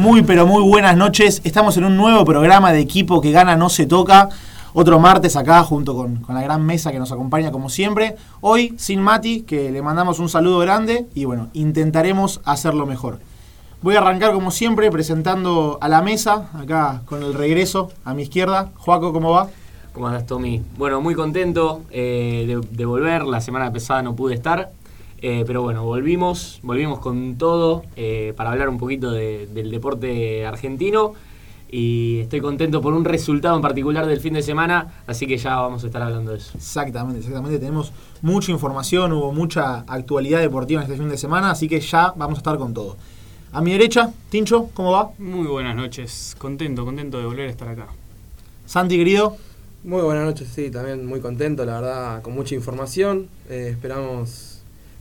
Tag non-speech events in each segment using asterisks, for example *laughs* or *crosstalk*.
Muy, pero muy buenas noches. Estamos en un nuevo programa de equipo que gana, no se toca. Otro martes acá junto con, la gran mesa que nos acompaña como siempre. Hoy sin Mati, que le mandamos un saludo grande y bueno, intentaremos hacerlo mejor. Voy a arrancar como siempre presentando a la mesa, acá con el regreso a mi izquierda. Joaco, ¿cómo va? ¿Cómo andas, Tommy? Bueno, muy contento eh, de, de, volver. La semana pasada no pude estar. Eh, pero bueno, volvimos, volvimos con todo eh, para hablar un poquito de, del deporte argentino y estoy contento por un resultado en particular del fin de semana, así que ya vamos a estar hablando de eso. Exactamente, exactamente. Tenemos mucha información, hubo mucha actualidad deportiva en este fin de semana, así que ya vamos a estar con todo. A mi derecha, Tincho, ¿cómo va? Muy buenas noches, contento, contento de volver a estar acá. Santi, querido. Muy buenas noches, sí, también muy contento, la verdad, con mucha información. Eh, esperamos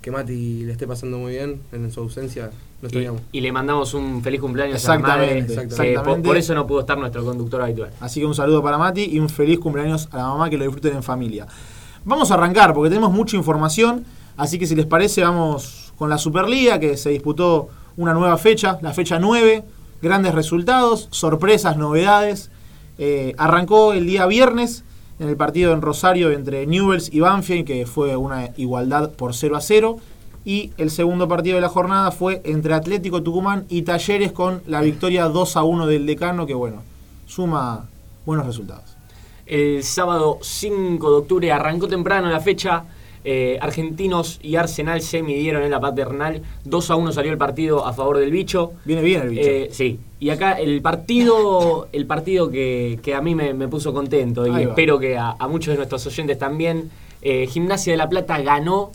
que Mati le esté pasando muy bien en su ausencia. Lo y, y, le mandamos un feliz cumpleaños exactamente, a la madre. Exactamente. Eh, por, por, eso no pudo estar nuestro conductor habitual. Así que un saludo para Mati y un feliz cumpleaños a la mamá que lo disfruten en familia. Vamos a arrancar porque tenemos mucha información, así que si les parece vamos con la Superliga que se disputó una nueva fecha, la fecha 9, grandes resultados, sorpresas, novedades. Eh, arrancó el día viernes en el partido en Rosario entre Newells y Banfield, que fue una igualdad por 0 a 0. Y el segundo partido de la jornada fue entre Atlético Tucumán y Talleres con la victoria 2 a 1 del decano, que bueno, suma buenos resultados. El sábado 5 de octubre arrancó temprano la fecha. Eh, Argentinos y Arsenal se midieron en la paternal. 2 a 1 salió el partido a favor del bicho. Viene bien el bicho. Eh, sí. Y acá el partido, el partido que, que a mí me, me, puso contento y espero que a, a, muchos de nuestros oyentes también. Eh, Gimnasia de la Plata ganó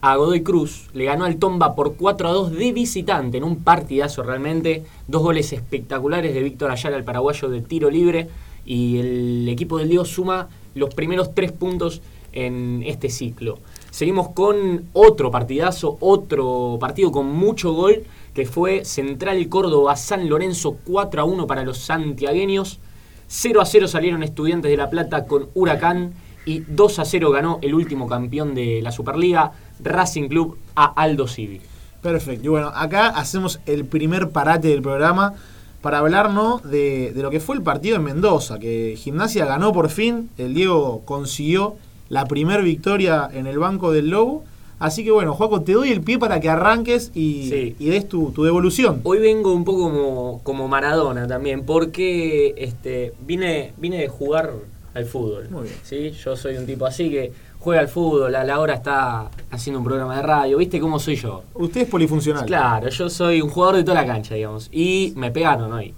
a Godoy Cruz, le ganó al Tomba por 4 a 2 de visitante en un partidazo realmente. Dos goles espectaculares de Víctor Ayala, el paraguayo de tiro libre. Y el equipo del Diego suma los primeros tres puntos en este ciclo. Seguimos con otro partidazo, otro partido con mucho gol, que fue Central Córdoba San Lorenzo 4 a 1 para los santiagueños. 0 a 0 salieron estudiantes de La Plata con Huracán y 2 a 0 ganó el último campeón de la Superliga, Racing Club, a Aldo Civi. Perfecto. Y bueno, acá hacemos el primer parate del programa para hablarnos de, de, lo que fue el partido en Mendoza, que Gimnasia ganó por fin, el Diego consiguió la primer victoria en el banco del Lobo. Así que bueno, Juaco, te doy el pie para que arranques y, sí. y des tu, tu, devolución. Hoy vengo un poco como, como Maradona también, porque este, vine, vine de jugar al fútbol. Muy bien. ¿sí? Yo soy un tipo así que juega al fútbol, a la hora está haciendo un programa de radio. ¿Viste cómo soy yo? Usted es polifuncional. Claro, yo soy un jugador de toda la cancha, digamos. Y me pegaron hoy.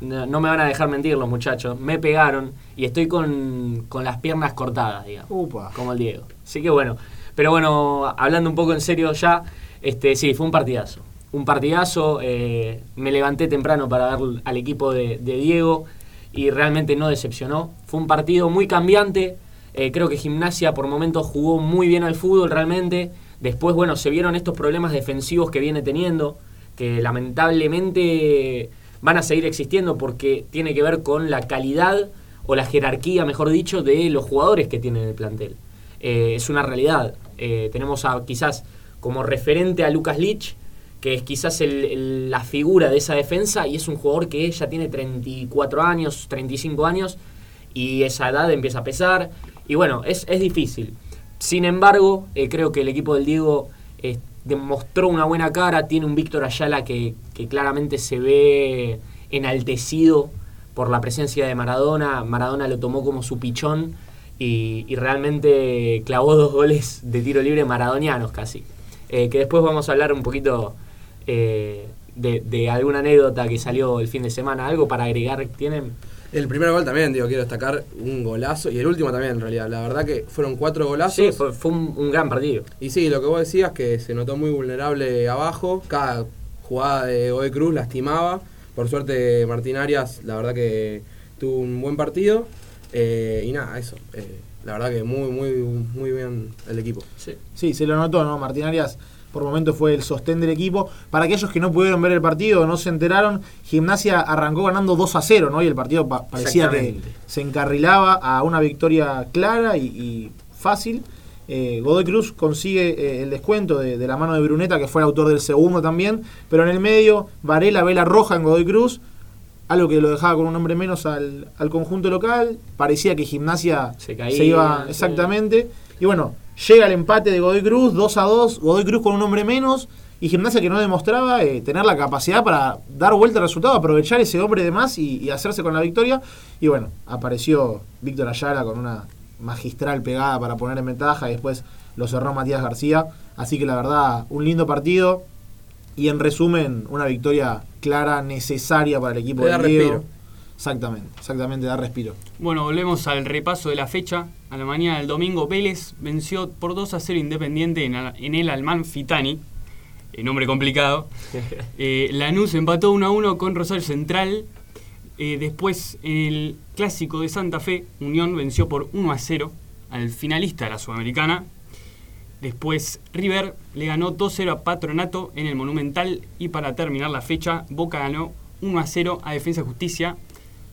No, no me van a dejar mentir los muchachos. Me pegaron y estoy con, con las piernas cortadas, digamos. Upa. Como el Diego. Así que bueno. Pero bueno, hablando un poco en serio ya, este sí, fue un partidazo. Un partidazo. Eh, me levanté temprano para ver al equipo de, de, Diego y realmente no decepcionó. Fue un partido muy cambiante. Eh, creo que Gimnasia por momentos jugó muy bien al fútbol realmente. Después, bueno, se vieron estos problemas defensivos que viene teniendo, que lamentablemente van a seguir existiendo porque tiene que ver con la calidad o la jerarquía, mejor dicho, de los jugadores que tiene el plantel. Eh, es una realidad. Eh, tenemos a, quizás como referente a Lucas Lich, que es quizás el, la figura de esa defensa y es un jugador que ya tiene 34 años, 35 años y esa edad empieza a pesar. Y bueno, es, es difícil. Sin embargo, eh, creo que el equipo del Diego eh, demostró una buena cara, tiene un Víctor Ayala que, que claramente se ve enaltecido por la presencia de Maradona. Maradona lo tomó como su pichón y, y realmente clavó dos goles de tiro libre maradonianos casi. Eh, que después vamos a hablar un poquito eh, de, de, alguna anécdota que salió el fin de semana. ¿Algo para agregar tienen? El primer gol también, digo, quiero destacar un golazo. Y el último también, en realidad. La verdad que fueron cuatro golazos. Sí, fue, fue un, un, gran partido. Y sí, lo que vos decías, que se notó muy vulnerable abajo. Cada jugada de Godoy Cruz lastimaba. Por suerte, Martín Arias, la verdad que tuvo un buen partido. Eh, y nada, eso. Eh, la verdad que muy, muy, muy bien el equipo. Sí, sí se lo notó, ¿no? Martín Arias por momentos fue el sostén del equipo. Para aquellos que no pudieron ver el partido, no se enteraron, Gimnasia arrancó ganando 2 a 0, ¿no? Y el partido pa parecía que se encarrilaba a una victoria clara y, y, fácil. Eh, Godoy Cruz consigue eh, el descuento de, de la mano de Bruneta, que fue el autor del segundo también, pero en el medio Varela ve la roja en Godoy Cruz, algo que lo dejaba con un hombre menos al, al conjunto local, parecía que Gimnasia Se caía, iba sí. exactamente, y bueno, llega el empate de Godoy Cruz, 2 a 2, Godoy Cruz con un hombre menos, y Gimnasia que no demostraba eh, tener la capacidad para dar vuelta al resultado, aprovechar ese hombre de más y, y hacerse con la victoria. Y bueno, apareció Víctor Ayala con una magistral pegada para poner en ventaja y después lo cerró Matías García. Así que la verdad, un lindo partido y en resumen, una victoria clara, necesaria para el equipo de Diego. respiro. Exactamente, exactamente, da respiro. Bueno, volvemos al repaso de la fecha. A la mañana del domingo, Vélez venció por 2 a 0 Independiente en, el Alman Fitani. Eh, nombre complicado. *laughs* Eh, Lanús empató 1 a 1 con Rosario Central. Eh, después, en el clásico de Santa Fe, Unión venció por 1 a 0 al finalista de la Sudamericana. Después, River le ganó 2 a 0 a Patronato en el Monumental. Y para terminar la fecha, Boca ganó 1 a 0 a Defensa y Justicia.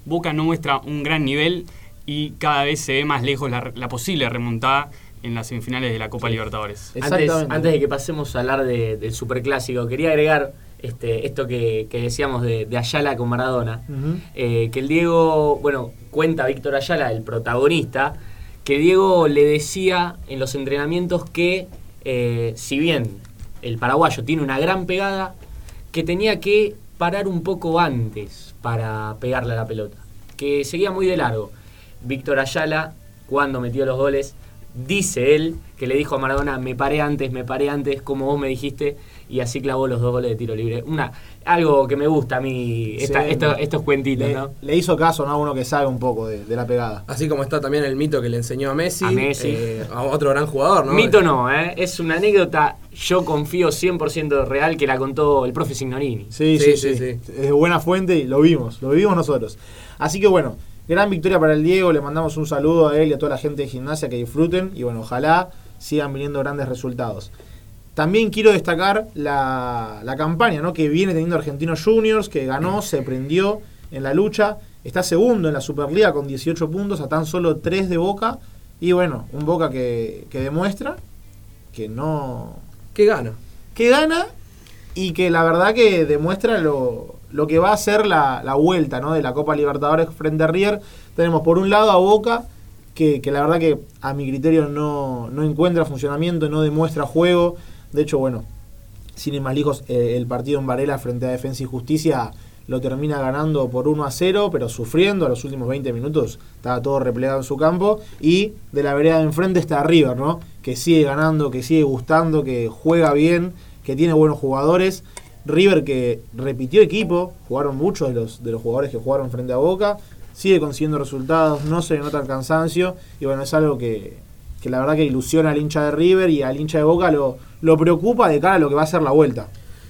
Boca no muestra un gran nivel y cada vez se ve más lejos la, la posible remontada en las semifinales de la Copa Libertadores. Antes, Exactamente. antes de que pasemos a hablar de- del superclásico, quería agregar este, esto que, que decíamos de, de Ayala con Maradona. Eh, que el Diego, bueno, cuenta Víctor Ayala, el protagonista, que Diego le decía en los entrenamientos que, eh, si bien el paraguayo tiene una gran pegada, que tenía que parar un poco antes para pegarle a la pelota, que seguía muy de largo. Víctor Ayala, cuando metió los goles, dice él que le dijo a Maradona, me paré antes, me paré antes, como vos me dijiste, y así clavó los dos goles de tiro libre. Una, algo que me gusta a mí, esta- Sí, esto- no. estos cuentitos, Le, ¿no? le hizo caso ¿no? a uno que sabe un poco de, de la pegada. Así como está también el mito que le enseñó a Messi, A Messi. eh, a otro gran jugador, ¿no? Mito no, ¿eh? es una anécdota, yo confío 100% real que la contó el profe Signorini. Sí, sí, Sí, sí, sí, Es de buena fuente y lo vimos, lo vivimos nosotros. Así que bueno, gran victoria para el Diego, le mandamos un saludo a él y a toda la gente de gimnasia que disfruten y bueno, ojalá sigan viniendo grandes resultados. También quiero destacar la, la campaña ¿no? que viene teniendo Argentinos Juniors, que ganó, se prendió en la lucha, está segundo en la Superliga con 18 puntos, a tan solo 3 de Boca, y bueno, un Boca que, que demuestra que no, ¿Qué gana? que gana y que la verdad que demuestra lo, lo que va a ser la, la vuelta ¿no? de la Copa Libertadores frente a River. Tenemos por un lado a Boca, que, que la verdad que a mi criterio no, no encuentra funcionamiento, no demuestra juego. De hecho, bueno, sin ir más lejos, eh, el partido en Varela frente a Defensa y Justicia lo termina ganando por 1 a 0, pero sufriendo a los últimos 20 minutos, estaba todo replegado en su campo. Y de la vereda de enfrente está River, ¿no? Que sigue ganando, que sigue gustando, que juega bien, que tiene buenos jugadores. River que repitió equipo, jugaron muchos de los, de los jugadores que jugaron frente a Boca, sigue consiguiendo resultados, no se le nota el cansancio, y bueno, es algo que, que la verdad que ilusiona al hincha de River y al hincha de Boca lo, lo preocupa de cara a lo que va a ser la vuelta.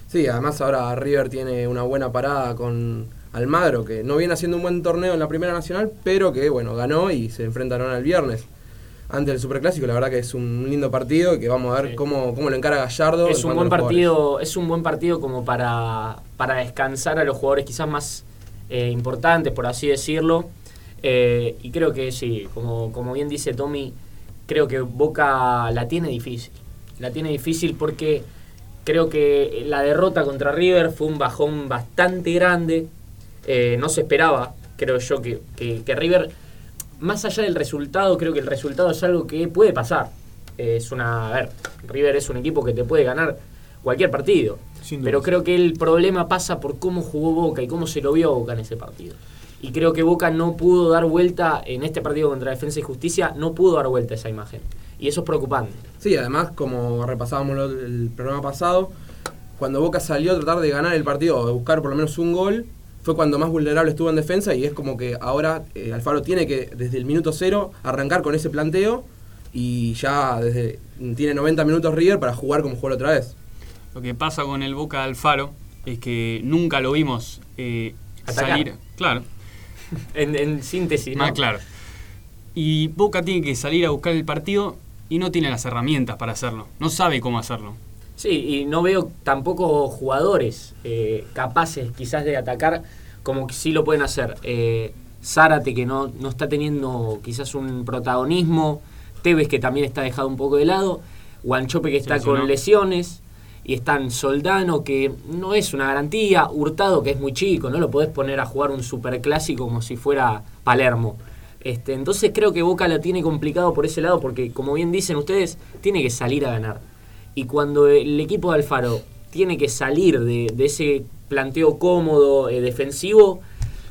Sí, además ahora River tiene una buena parada con Almagro, que no viene haciendo un buen torneo en la Primera Nacional, pero que bueno, ganó y se enfrentaron el viernes. Ante el Superclásico, la verdad que es un lindo partido y que vamos a ver Sí. cómo, cómo lo encara Gallardo. Es un buen jugadores. partido, es un buen partido como para, para descansar a los jugadores quizás más eh, importantes, por así decirlo. Eh, y creo que sí, como, como bien dice Tommy, creo que Boca la tiene difícil. La tiene difícil porque creo que la derrota contra River fue un bajón bastante grande. Eh, no se esperaba, creo yo, que, que- que River, más allá del resultado, creo que el resultado es algo que puede pasar. Eh, es una. A ver, River es un equipo que te puede ganar cualquier partido. Pero creo que el problema pasa por cómo jugó Boca y cómo se lo vio a Boca en ese partido. Y creo que Boca no pudo dar vuelta en este partido contra Defensa y Justicia, no pudo dar vuelta a esa imagen. Y eso es preocupante. Sí, además, como repasábamos el programa pasado, cuando Boca salió a tratar de ganar el partido o de buscar por lo menos un gol, fue cuando más vulnerable estuvo en defensa y es como que ahora eh, Alfaro tiene que desde el minuto cero arrancar con ese planteo y ya desde tiene 90 minutos River para jugar como jugó la otra vez. Lo que pasa con el Boca de Alfaro es que nunca lo vimos eh, salir. Claro, *laughs* En, en síntesis, ¿no? más claro. Y Boca tiene que salir a buscar el partido y no tiene las herramientas para hacerlo. No sabe cómo hacerlo. Sí, y no veo tampoco jugadores eh, capaces quizás de atacar como que sí lo pueden hacer. Eh, Zárate que no, no está teniendo quizás un protagonismo Tevez que también está dejado un poco de lado, Guanchope que está con lesiones, y están Soldano, que no es una garantía, Hurtado, que es muy chico, no lo podés poner a jugar un superclásico como si fuera Palermo. Este, entonces creo que Boca la tiene complicado por ese lado, porque como bien dicen ustedes, tiene que salir a ganar. Y cuando el equipo de Alfaro tiene que salir de, ese planteo cómodo, eh, defensivo,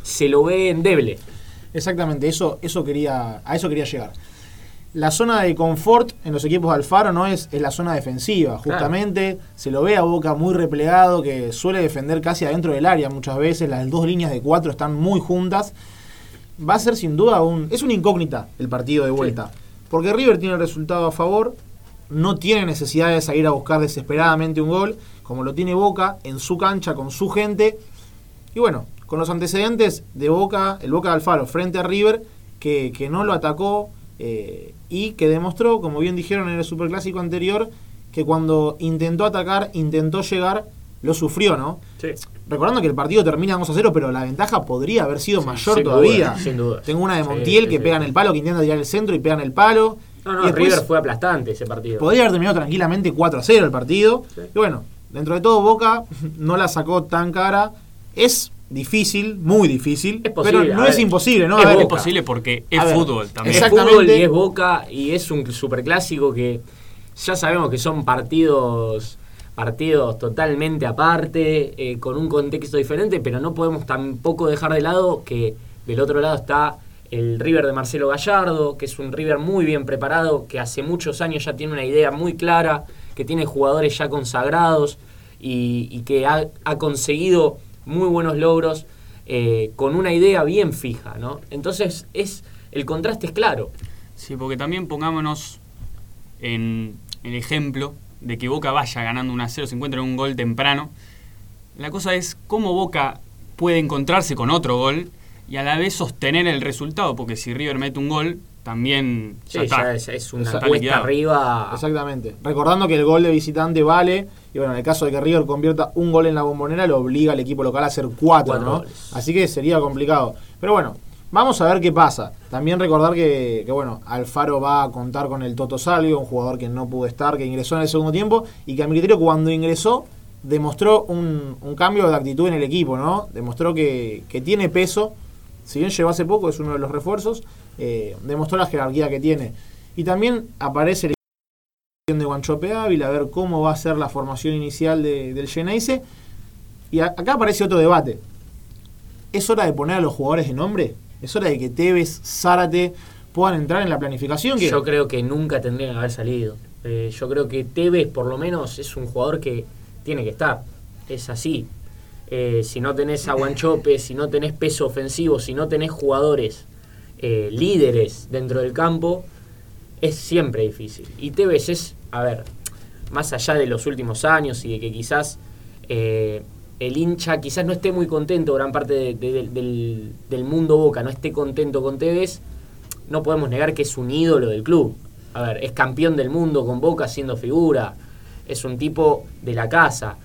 se lo ve endeble. Exactamente, eso, eso quería, a eso quería llegar la zona de confort en los equipos de Alfaro no es, es la zona defensiva, justamente se lo ve a Boca muy replegado, que suele defender casi adentro del área muchas veces, las dos líneas de cuatro están muy juntas. Va a ser sin duda un... es una incógnita el partido de vuelta, porque River tiene el resultado a favor, no tiene necesidad de salir a buscar desesperadamente un gol, como lo tiene Boca en su cancha, con su gente, y bueno, con los antecedentes de Boca, el Boca de Alfaro frente a River, que, que no lo atacó, eh, y que demostró, como bien dijeron en el superclásico anterior, que cuando intentó atacar, intentó llegar, lo sufrió, ¿no? Sí. Recordando que el partido termina 2 a 0, pero la ventaja podría haber sido mayor todavía. sin duda. Tengo una de Montiel que pega en el palo, que intenta tirar el centro y pega en el palo. No, no, River fue aplastante ese partido. Podría haber terminado tranquilamente 4 a 0 el partido. Y bueno, dentro de todo, Boca *laughs* no la sacó tan cara. Es difícil, muy difícil, pero no es imposible, ¿no? Es imposible porque es fútbol también. Es fútbol y es Boca y es un superclásico que ya sabemos que son partidos partidos totalmente aparte, eh, con un contexto diferente, pero no podemos tampoco dejar de lado que del otro lado está el River de Marcelo Gallardo, que es un River muy bien preparado, que hace muchos años ya tiene una idea muy clara, que tiene jugadores ya consagrados y, que ha, conseguido muy buenos logros, eh, con una idea bien fija, ¿no? Entonces es el contraste es claro. Sí, porque también pongámonos en el ejemplo de que Boca vaya ganando un a 0, se encuentra en un gol temprano. La cosa es cómo Boca puede encontrarse con otro gol y a la vez sostener el resultado, porque si River mete un gol, también ya es, una cuesta arriba. Exactamente. Recordando que el gol de visitante vale, y bueno, en el caso de que River convierta un gol en la bombonera, lo obliga al equipo local a hacer cuatro, ¿no? Así que sería complicado. Pero bueno, vamos a ver qué pasa. También recordar que, bueno, Alfaro va a contar con el Toto Salvio, un jugador que no pudo estar, que ingresó en el segundo tiempo, y que a mi criterio cuando ingresó demostró un, cambio de actitud en el equipo, ¿no? Demostró que, que tiene peso si bien llegó hace poco, es uno de los refuerzos, eh, demostró la jerarquía que tiene. Y también aparece la de Guanchope Ávila, a ver cómo va a ser la formación inicial del Geneise. Y acá aparece otro debate. ¿Es hora de poner a los jugadores de nombre? ¿Es hora de que Tevez, Zárate puedan entrar en la planificación? Yo creo que nunca tendrían que haber salido. Eh, yo creo que Tevez, por lo menos, es un jugador que tiene que estar. Es así. Eh, si no tenés a Guanchope, si no tenés peso ofensivo, si no tenés jugadores eh, líderes dentro del campo, es siempre difícil. Y Tevez es, a ver, más allá de los últimos años y de que quizás el hincha quizás no esté muy contento, gran parte del, del, mundo Boca no esté contento con Tevez, no podemos negar que es un ídolo del club. A ver, es campeón del mundo con Boca siendo figura, es un tipo de la casa.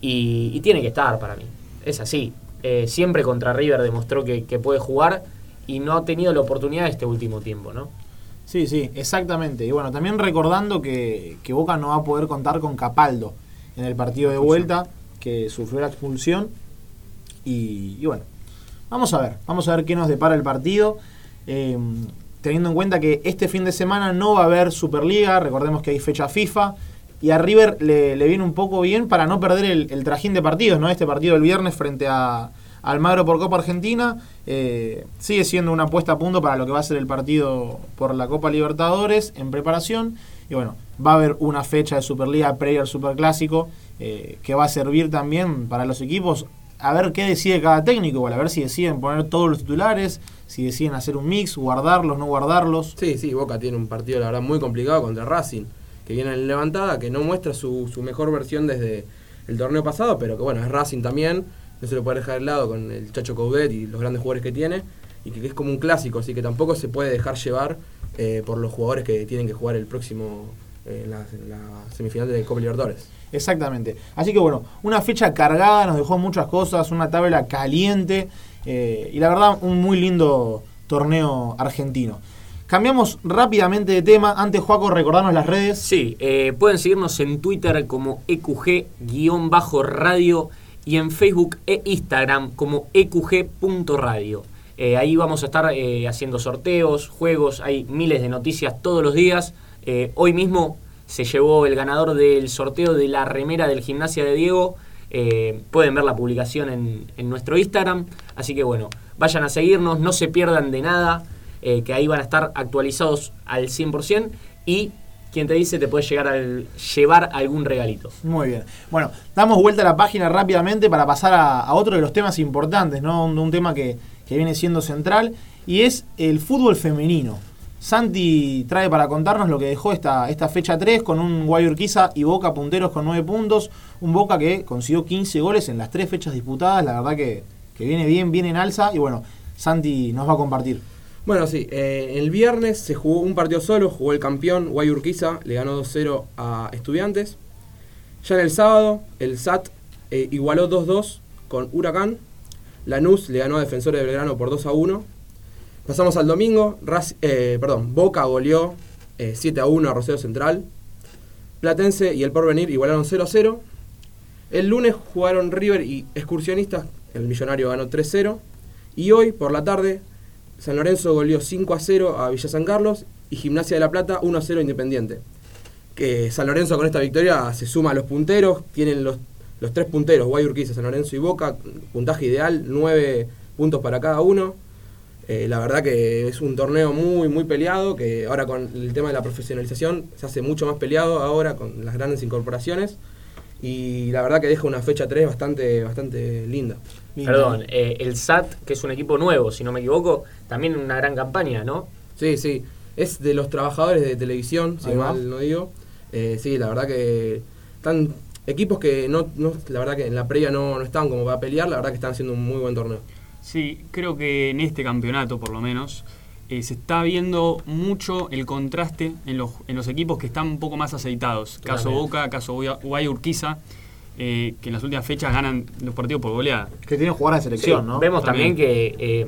Y, tiene que estar para mí. Es así. Eh, siempre contra River demostró que, puede jugar y no ha tenido la oportunidad este último tiempo, ¿no? Sí, sí, exactamente. Y bueno, también recordando que, Boca no va a poder contar con Capaldo en el partido de vuelta, que sufrió la expulsión. Y, bueno, vamos a ver, vamos a ver qué nos depara el partido. Eh, teniendo en cuenta que este fin de semana no va a haber Superliga, recordemos que hay fecha FIFA y a River le, viene un poco bien para no perder el, trajín de partidos, ¿no? Este partido del viernes frente a Almagro por Copa Argentina eh, sigue siendo una apuesta a punto para lo que va a ser el partido por la Copa Libertadores en preparación. Y bueno, va a haber una fecha de Superliga previa Superclásico eh, que va a servir también para los equipos a ver qué decide cada técnico, a ver si deciden poner todos los titulares, si deciden hacer un mix, guardarlos, no guardarlos. Sí, sí, Boca tiene un partido la verdad muy complicado contra Racing que viene en levantada, que no muestra su, su mejor versión desde el torneo pasado, pero que bueno, es Racing también, no se lo puede dejar de lado con el Chacho Coudet y los grandes jugadores que tiene, y que es como un clásico, así que tampoco se puede dejar llevar eh, por los jugadores que tienen que jugar el próximo, eh, en, la, semifinal de Copa Libertadores. Exactamente. Así que bueno, una fecha cargada, nos dejó muchas cosas, una tabla caliente, eh, y la verdad, un muy lindo torneo argentino. Cambiamos rápidamente de tema. Antes, Juaco, recordarnos las redes. Sí, eh, pueden seguirnos en Twitter como EQG-radio y en Facebook e Instagram como EQG.radio. Eh, ahí vamos a estar eh, haciendo sorteos, juegos, hay miles de noticias todos los días. Eh, hoy mismo se llevó el ganador del sorteo de la remera del Gimnasia de Diego. Eh, pueden ver la publicación en, nuestro Instagram. Así que bueno, vayan a seguirnos, no se pierdan de nada, eh, que ahí van a estar actualizados al 100% y quien te dice te puede llegar al, llevar algún regalito. Muy bien. Bueno, damos vuelta a la página rápidamente para pasar a, a otro de los temas importantes, ¿no? Un, un tema que, que viene siendo central y es el fútbol femenino. Santi trae para contarnos lo que dejó esta, esta fecha 3 con un Guayurquiza y Boca punteros con 9 puntos. Un Boca que consiguió 15 goles en las tres fechas disputadas. La verdad que, que viene bien, bien en alza. Y bueno, Santi nos va a compartir. Bueno, sí, eh, el viernes se jugó un partido solo, jugó el campeón Guayurquiza, le ganó 2-0 a Estudiantes. Ya en el sábado, el SAT eh, igualó 2-2 con Huracán. Lanús le ganó a Defensores de Belgrano por 2-1. Pasamos al domingo, eh, perdón, Boca goleó eh, 7-1 a Rosario Central. Platense y el Porvenir igualaron 0-0. El lunes jugaron River y Excursionistas, el Millonario ganó 3-0. Y hoy, por la tarde, San Lorenzo goleó 5 a 0 a Villa San Carlos y Gimnasia de la Plata 1 a 0 Independiente. Que San Lorenzo con esta victoria se suma a los punteros, tienen los, los tres punteros, Guayurquiza, San Lorenzo y Boca, puntaje ideal, 9 puntos para cada uno. Eh, la verdad que es un torneo muy, muy peleado, que ahora con el tema de la profesionalización se hace mucho más peleado ahora con las grandes incorporaciones. Y la verdad que deja una fecha 3 bastante, bastante linda. Perdón, eh, el SAT, que es un equipo nuevo, si no me equivoco, también una gran campaña, ¿no? Sí, sí. Es de los trabajadores de televisión, si mal no digo. Eh, sí, la verdad que están equipos que no, no, la verdad que en la previa no, no estaban como para pelear, la verdad que están haciendo un muy buen torneo. Sí, creo que en este campeonato, por lo menos, eh, se está viendo mucho el contraste en los, en los equipos que están un poco más aceitados. Caso. Boca, caso Guaya- Guay Urquiza, eh, que en las últimas fechas ganan los partidos por goleada. Que tiene jugadoras de selección, Sí, ¿no? Vemos también, También. que eh,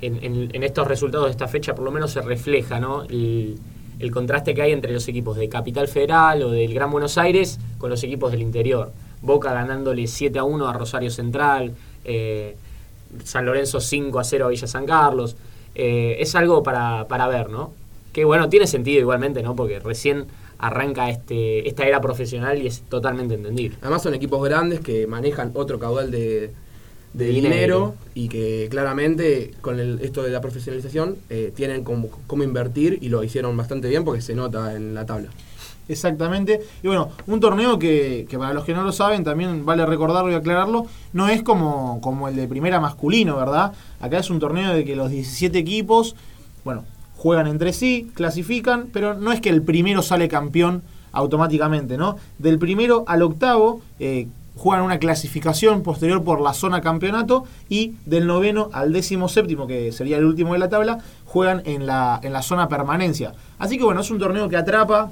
en, en- en estos resultados de esta fecha por lo menos se refleja ¿no? el, el contraste que hay entre los equipos de Capital Federal o del Gran Buenos Aires con los equipos del interior. Boca ganándole 7 a 1 a Rosario Central, eh, San Lorenzo 5 a 0 a Villa San Carlos. Eh, es algo para, para ver, ¿no? Que bueno, tiene sentido igualmente, ¿no? Porque recién arranca este, esta era profesional y es totalmente entendible. Además son equipos grandes que manejan otro caudal de, dinero. dinero. y que claramente con el- esto de la profesionalización eh, tienen como, cómo invertir y lo hicieron bastante bien porque se nota en la tabla. Exactamente. Y bueno, un torneo que, que para los que no lo saben, también vale recordarlo y aclararlo, no es como, como el de primera masculino, ¿verdad? Acá es un torneo de que los 17 equipos, bueno, juegan entre sí, clasifican, pero no es que el primero sale campeón automáticamente, ¿no? Del primero al octavo eh, juegan una clasificación posterior por la zona campeonato y del noveno al décimo séptimo, que sería el último de la tabla, juegan en la, en la zona permanencia. Así que bueno, es un torneo que atrapa,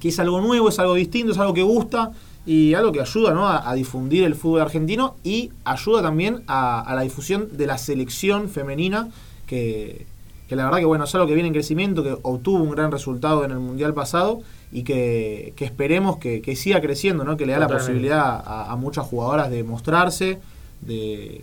que es algo nuevo, es algo distinto, es algo que gusta y algo que ayuda ¿no? a, a difundir el fútbol argentino y ayuda también a, a la difusión de la selección femenina, que, que la verdad que bueno, es algo que viene en crecimiento, que obtuvo un gran resultado en el Mundial pasado y que, que esperemos que, que siga creciendo, ¿no? que le da la posibilidad a, a muchas jugadoras de mostrarse, de...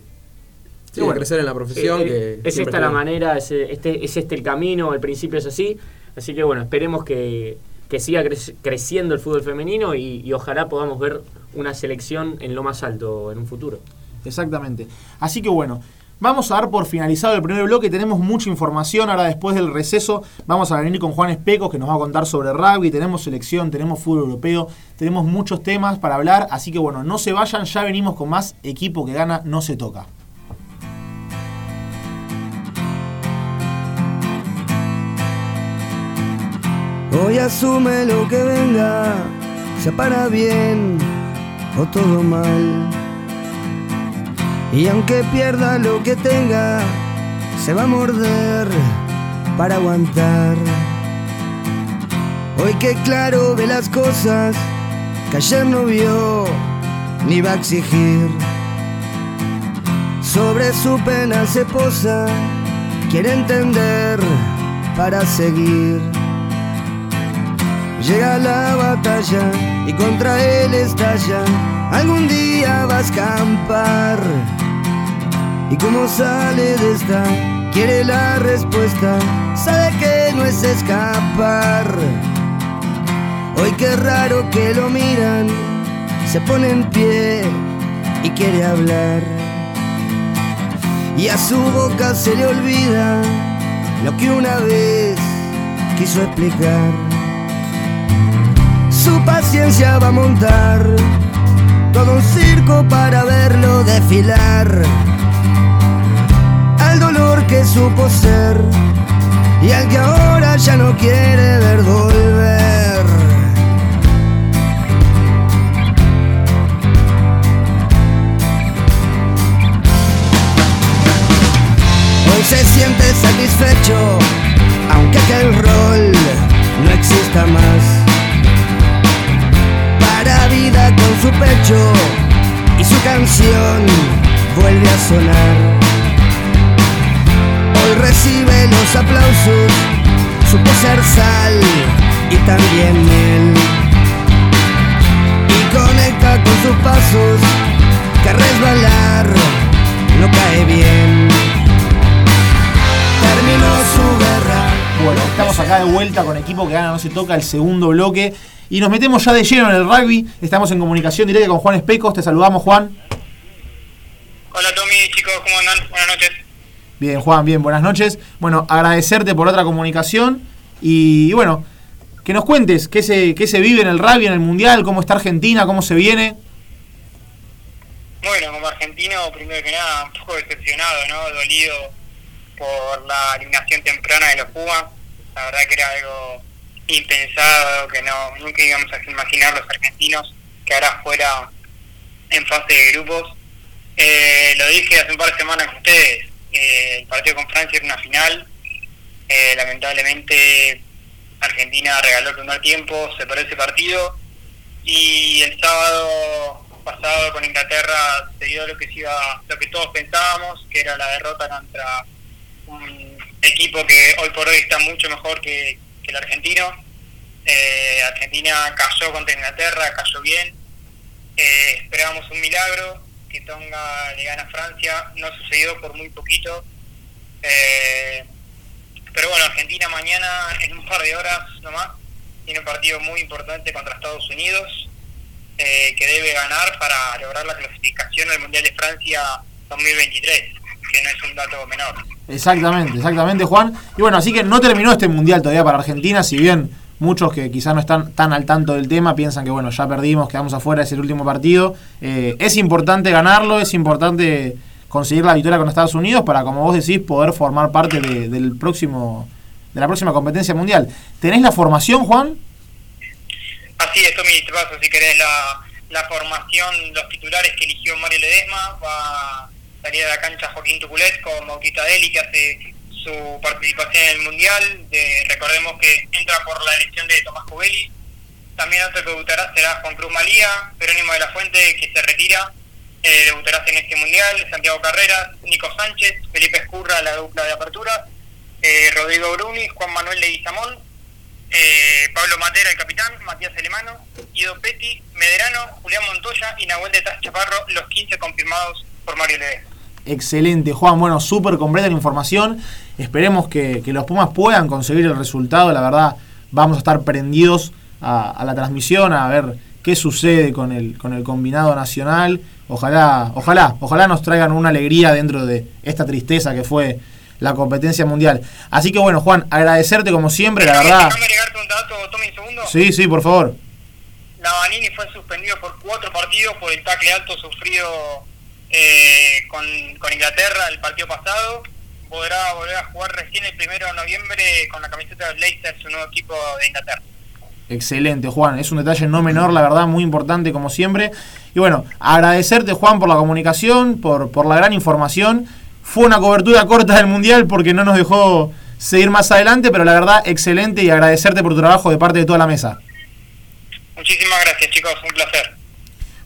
Sí, de, bueno, de crecer en la profesión. Eh, que eh, es esta la manera, es, eh, este, es este el camino, al principio es así. Así que bueno, esperemos que, que siga cre- creciendo el fútbol femenino y, y ojalá podamos ver una selección en lo más alto en un futuro. Exactamente. Así que bueno, vamos a dar por finalizado el primer bloque. Tenemos mucha información. Ahora, después del receso, vamos a venir con Juan Especos, que nos va a contar sobre rugby. Tenemos selección, tenemos fútbol europeo, tenemos muchos temas para hablar. Así que bueno, no se vayan. Ya venimos con más equipo que gana, no se toca. Hoy asume lo que venga, sea para bien o todo mal. Y aunque pierda lo que tenga, se va a morder para aguantar. Hoy que claro ve las cosas que ayer no vio ni va a exigir. Sobre su pena se posa, quiere entender para seguir. Llega la batalla y contra él estalla. Algún día va a escampar. Y como sale de esta, quiere la respuesta. Sabe que no es escapar. Hoy qué raro que lo miran, se pone en pie y quiere hablar. Y a su boca se le olvida lo que una vez quiso explicar. Su paciencia va a montar todo un circo para verlo desfilar. Al dolor que supo ser y al que ahora ya no quiere ver volver. Hoy se siente satisfecho, aunque aquel rol no exista más. Vida con su pecho y su canción vuelve a sonar. Hoy recibe los aplausos, supo ser sal y también miel. Y conecta con sus pasos, que resbalar no cae bien. Terminó su guerra. Bueno, estamos acá de vuelta con equipo que gana no se toca el segundo bloque y nos metemos ya de lleno en el rugby. Estamos en comunicación directa con Juan Especos. Te saludamos, Juan. Hola Tommy, chicos, ¿cómo andan? Buenas noches. Bien, Juan, bien, buenas noches. Bueno, agradecerte por otra comunicación y, bueno, que nos cuentes qué se, qué se vive en el rugby, en el Mundial, cómo está Argentina, cómo se viene. Bueno, como argentino, primero que nada, un poco decepcionado, ¿no? Dolido por la eliminación temprana de los Pumas. La verdad que era algo impensado, que no nunca íbamos a imaginar los argentinos que ahora fuera en fase de grupos. Eh, lo dije hace un par de semanas con ustedes, eh, el partido con Francia era una final. Eh, lamentablemente Argentina regaló el primer tiempo, se perdió ese partido y el sábado pasado con Inglaterra se dio lo que se iba, lo que todos pensábamos, que era la derrota contra un equipo que hoy por hoy está mucho mejor que, el argentino. Eh, Argentina cayó contra Inglaterra, cayó bien. Eh, esperábamos un milagro, que Tonga le gana a Francia, no sucedió por muy poquito. Eh, pero bueno, Argentina mañana, en un par de horas nomás, tiene un partido muy importante contra Estados Unidos, eh, que debe ganar para lograr la clasificación al Mundial de Francia 2023, que no es un dato menor. Exactamente, exactamente, Juan. Y bueno, así que no terminó este mundial todavía para Argentina, si bien muchos que quizás no están tan al tanto del tema piensan que bueno, ya perdimos, quedamos afuera, es el último partido. Eh, es importante ganarlo, es importante conseguir la victoria con Estados Unidos para, como vos decís, poder formar parte de, del próximo de la próxima competencia mundial. ¿Tenés la formación, Juan? Así es, Tommy, te paso si querés la, la formación, los titulares que eligió Mario Ledesma, va a salir a la cancha Joaquín Tuculet con Bautista Deli, que hace su participación en el Mundial. De, recordemos que entra por la elección de Tomás Covelli. También otro que debutará será Juan Cruz Malía, Perónimo de la Fuente, que se retira, eh, debutará en este Mundial, Santiago Carreras, Nico Sánchez, Felipe Escurra, la dupla de apertura, eh, Rodrigo Bruni, Juan Manuel Leguizamón, eh, Pablo Matera, el capitán, Matías Alemano, Ido Petti, Mederano, Julián Montoya y Nahuel de Taz Chaparro, los 15 confirmados por Mario Ledesma. Excelente, Juan. Bueno, súper completa la información. Esperemos que, que, los Pumas puedan conseguir el resultado. La verdad, vamos a estar prendidos a, a, la transmisión, a ver qué sucede con el, con el combinado nacional. Ojalá, ojalá, ojalá nos traigan una alegría dentro de esta tristeza que fue la competencia mundial. Así que bueno, Juan, agradecerte como siempre, la verdad. Déjame agregarte un dato, Tommy, un segundo. Sí, sí, por favor. Navanini fue suspendido por cuatro partidos por el tackle alto sufrido eh, con, con, Inglaterra el partido pasado. Podrá volver a jugar recién el primero de noviembre con la camiseta de Leicester, su nuevo equipo de Inglaterra. Excelente, Juan. Es un detalle no menor, la verdad, muy importante como siempre. Y bueno, agradecerte, Juan, por la comunicación, por, por la gran información. Fue una cobertura corta del Mundial porque no nos dejó seguir más adelante, pero la verdad, excelente y agradecerte por tu trabajo de parte de toda la mesa. Muchísimas gracias, chicos. Un placer.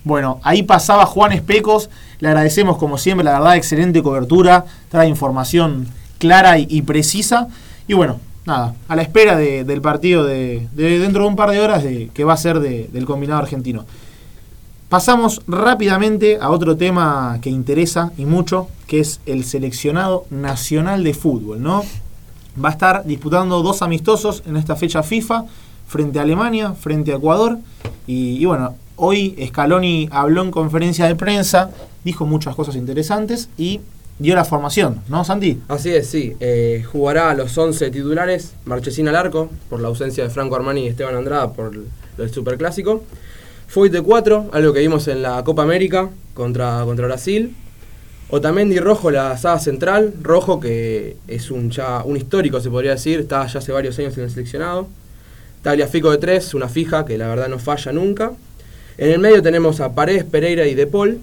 Bueno, ahí pasaba Juan Especos. Le agradecemos como siempre, la verdad, excelente cobertura, trae información clara y, precisa. Y bueno, nada, a la espera de- del partido de, de dentro de un par de horas de, que va a ser de- del combinado argentino. Pasamos rápidamente a otro tema que interesa y mucho, que es el seleccionado nacional de fútbol, ¿no? Va a estar disputando dos amistosos en esta fecha FIFA, frente a Alemania, frente a Ecuador. Y, y bueno, hoy Scaloni habló en conferencia de prensa, dijo muchas cosas interesantes y dio la formación, ¿no, Santi? Así es, sí. Eh, jugará a los 11 titulares, Marchesín al arco, por la ausencia de Franco Armani y Esteban Andrada por el, el Superclásico. Foyt de 4, algo que vimos en la Copa América contra, contra Brasil. Otamendi Rojo, la saga central. Rojo, que es un, ya, un histórico, se podría decir, está ya hace varios años en el seleccionado. Tagliafico de 3, una fija que la verdad no falla nunca. En el medio tenemos a Paredes, Pereira y De Paul.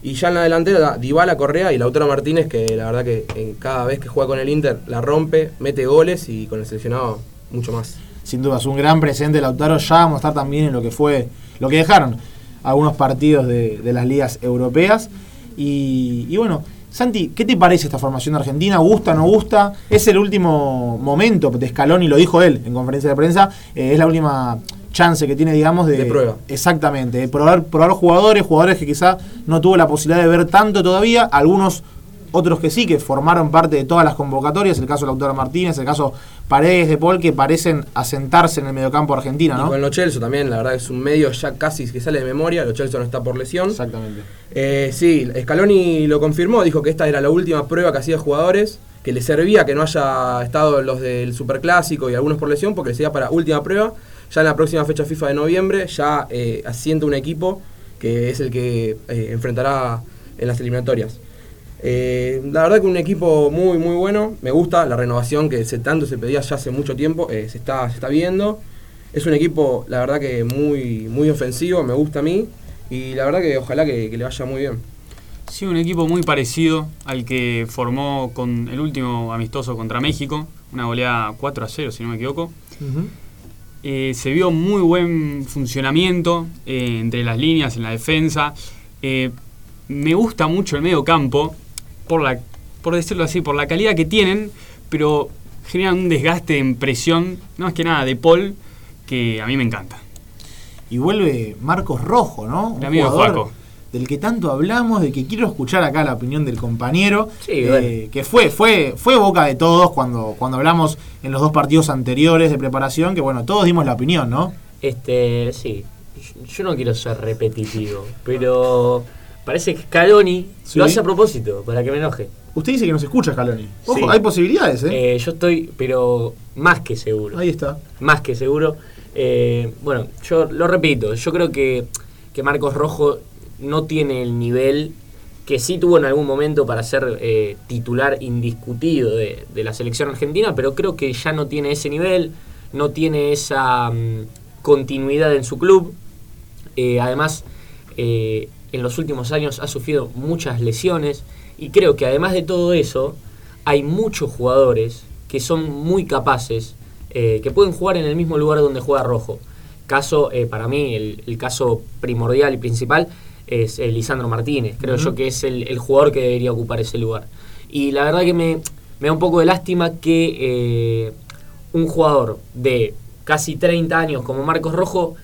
Y ya en la delantera, Dybala, Correa y Lautaro Martínez, que la verdad que en cada vez que juega con el Inter la rompe, mete goles y con el seleccionado mucho más. Sin duda, es un gran presente Lautaro. Ya a estar también en lo que fue, lo que dejaron algunos partidos de, las ligas europeas. Y, y bueno, Santi, ¿qué te parece esta formación argentina? ¿Gusta, no gusta? Es el último momento de Scaloni, lo dijo él en conferencia de prensa, eh, es la última chance que tiene, digamos, de, De prueba. Exactamente, de probar, probar jugadores, jugadores que quizá no tuvo la posibilidad de ver tanto todavía, algunos otros que sí, que formaron parte de todas las convocatorias, el caso de Lautaro Martínez, el caso Paredes de Paul, que parecen asentarse en el mediocampo argentino, Y ¿no? con Lo Celso también, la verdad es un medio ya casi que sale de memoria, Lo Celso no está por lesión. Exactamente. Eh, sí, Scaloni lo confirmó, dijo que esta era la última prueba que hacía jugadores, que le servía que no haya estado los del Superclásico y algunos por lesión, porque le servía para última prueba. Ya en la próxima fecha FIFA de noviembre ya eh, asienta un equipo que es el que eh, enfrentará en las eliminatorias. Eh, la verdad que un equipo muy muy bueno, me gusta la renovación que se, tanto se pedía ya hace mucho tiempo, eh, se, está, se está viendo. Es un equipo, la verdad que muy, muy ofensivo, me gusta a mí. Y la verdad que ojalá que, que le vaya muy bien. Sí, un equipo muy parecido al que formó con el último amistoso contra México, una goleada 4 a 0 si no me equivoco. Eh, se vio muy buen funcionamiento eh, entre las líneas, en la defensa. Eh, me gusta mucho el medio campo, por, la, por decirlo así, por la calidad que tienen, pero generan un desgaste en presión, no más que nada de Paul, que a mí me encanta. Y vuelve Marcos Rojo, ¿no? El amigo de Juaco. Del que tanto hablamos, del que quiero escuchar acá la opinión del compañero, Sí, eh, bueno. que fue, fue, fue boca de todos cuando, cuando hablamos en los dos partidos anteriores de preparación, que bueno, todos dimos la opinión, ¿no? Este, sí. Yo no quiero ser repetitivo, pero parece que Scaloni Sí. lo hace a propósito, para que me enoje. Usted dice que nos escucha, Scaloni. Ojo, Sí. hay posibilidades, ¿eh? Eh, yo estoy, pero más que seguro. Ahí está. Más que seguro. Eh, bueno, yo lo repito, yo creo que, que Marcos Rojo no tiene el nivel que sí tuvo en algún momento para ser eh, titular indiscutido de, la selección argentina, pero creo que ya no tiene ese nivel, no tiene esa mm, continuidad en su club. Eh, además, eh, en los últimos años ha sufrido muchas lesiones y creo que además de todo eso, hay muchos jugadores que son muy capaces, que pueden jugar en el mismo lugar donde juega Rojo. Caso, para mí, el caso primordial y principal es eh, Lisandro Martínez. Creo yo que es el, el jugador que debería ocupar ese lugar. Y la verdad que me, me da un poco de lástima que eh, un jugador de casi 30 años como Marcos Rojo,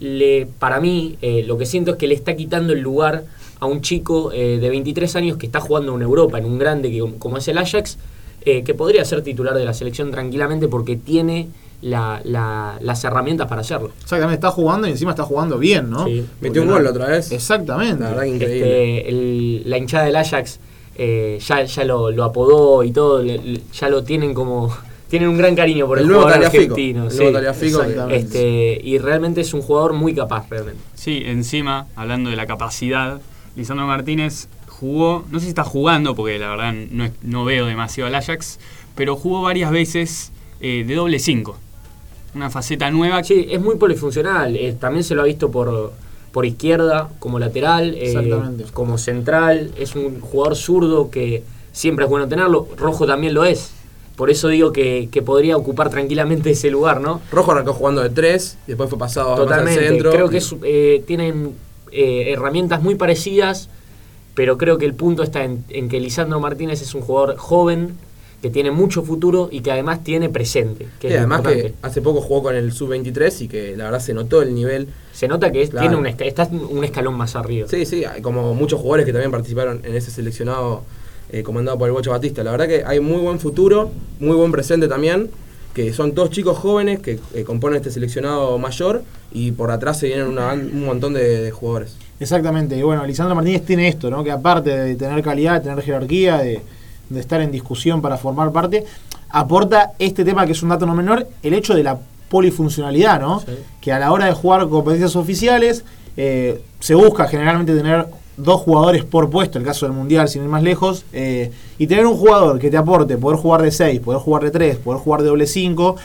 le, para mí, eh, lo que siento es que le está quitando el lugar a un chico eh, de 23 años que está jugando en Europa, en un grande que, como es el Ajax, que podría ser titular de la selección tranquilamente porque tiene la- la- las herramientas para hacerlo. Exactamente, está jugando y encima está jugando bien, ¿no? Sí. Metió un gol la otra vez. Exactamente. La verdad que increíble. Este, el- la hinchada del Ajax eh, ya, ya lo, lo apodó y todo, le- ya lo tienen como... *laughs* Tienen un gran cariño por el, El nuevo jugador argentino. El sí. nuevo. Este, y realmente es un jugador muy capaz, realmente. Sí, encima, hablando de la capacidad, Lisandro Martínez jugó, no sé si está jugando, porque la verdad no, es- no veo demasiado al Ajax, pero jugó varias veces eh, de doble 5. Una faceta nueva. Sí, es muy polifuncional. eh, también se lo ha visto por, por izquierda, como lateral, eh, como central. Es un jugador zurdo que siempre es bueno tenerlo. Rojo también lo es. Por eso digo que, que podría ocupar tranquilamente ese lugar, ¿no? Rojo arrancó jugando de 3, después fue pasado más al Totalmente. centro. Creo que es, eh, tienen eh, herramientas muy parecidas, pero creo que el punto está en, en que Lisandro Martínez es un jugador joven, que tiene mucho futuro y que además tiene presente. Que Sí, es lo además que hace poco jugó con el sub-23 y que la verdad se notó el nivel. Se nota que es- Claro. tiene un, esca- está un escalón más arriba. Sí, sí, hay como muchos jugadores que también participaron en ese seleccionado eh, comandado por el Bocho Batista. La verdad que hay muy buen futuro, muy buen presente también, que son todos chicos jóvenes que eh, componen este seleccionado mayor y por atrás se vienen una un montón de, de jugadores. Exactamente, y bueno, Lisandro Martínez tiene esto, ¿no? Que aparte de tener calidad, de tener jerarquía, de, de estar en discusión para formar parte, aporta este tema que es un dato no menor, el hecho de la polifuncionalidad, ¿no? Sí. Que a la hora de jugar competencias oficiales eh, se busca generalmente tener dos jugadores por puesto, el caso del Mundial, sin ir más lejos, eh, y tener un jugador que te aporte poder jugar de 6, poder jugar de 3, poder jugar de doble 5,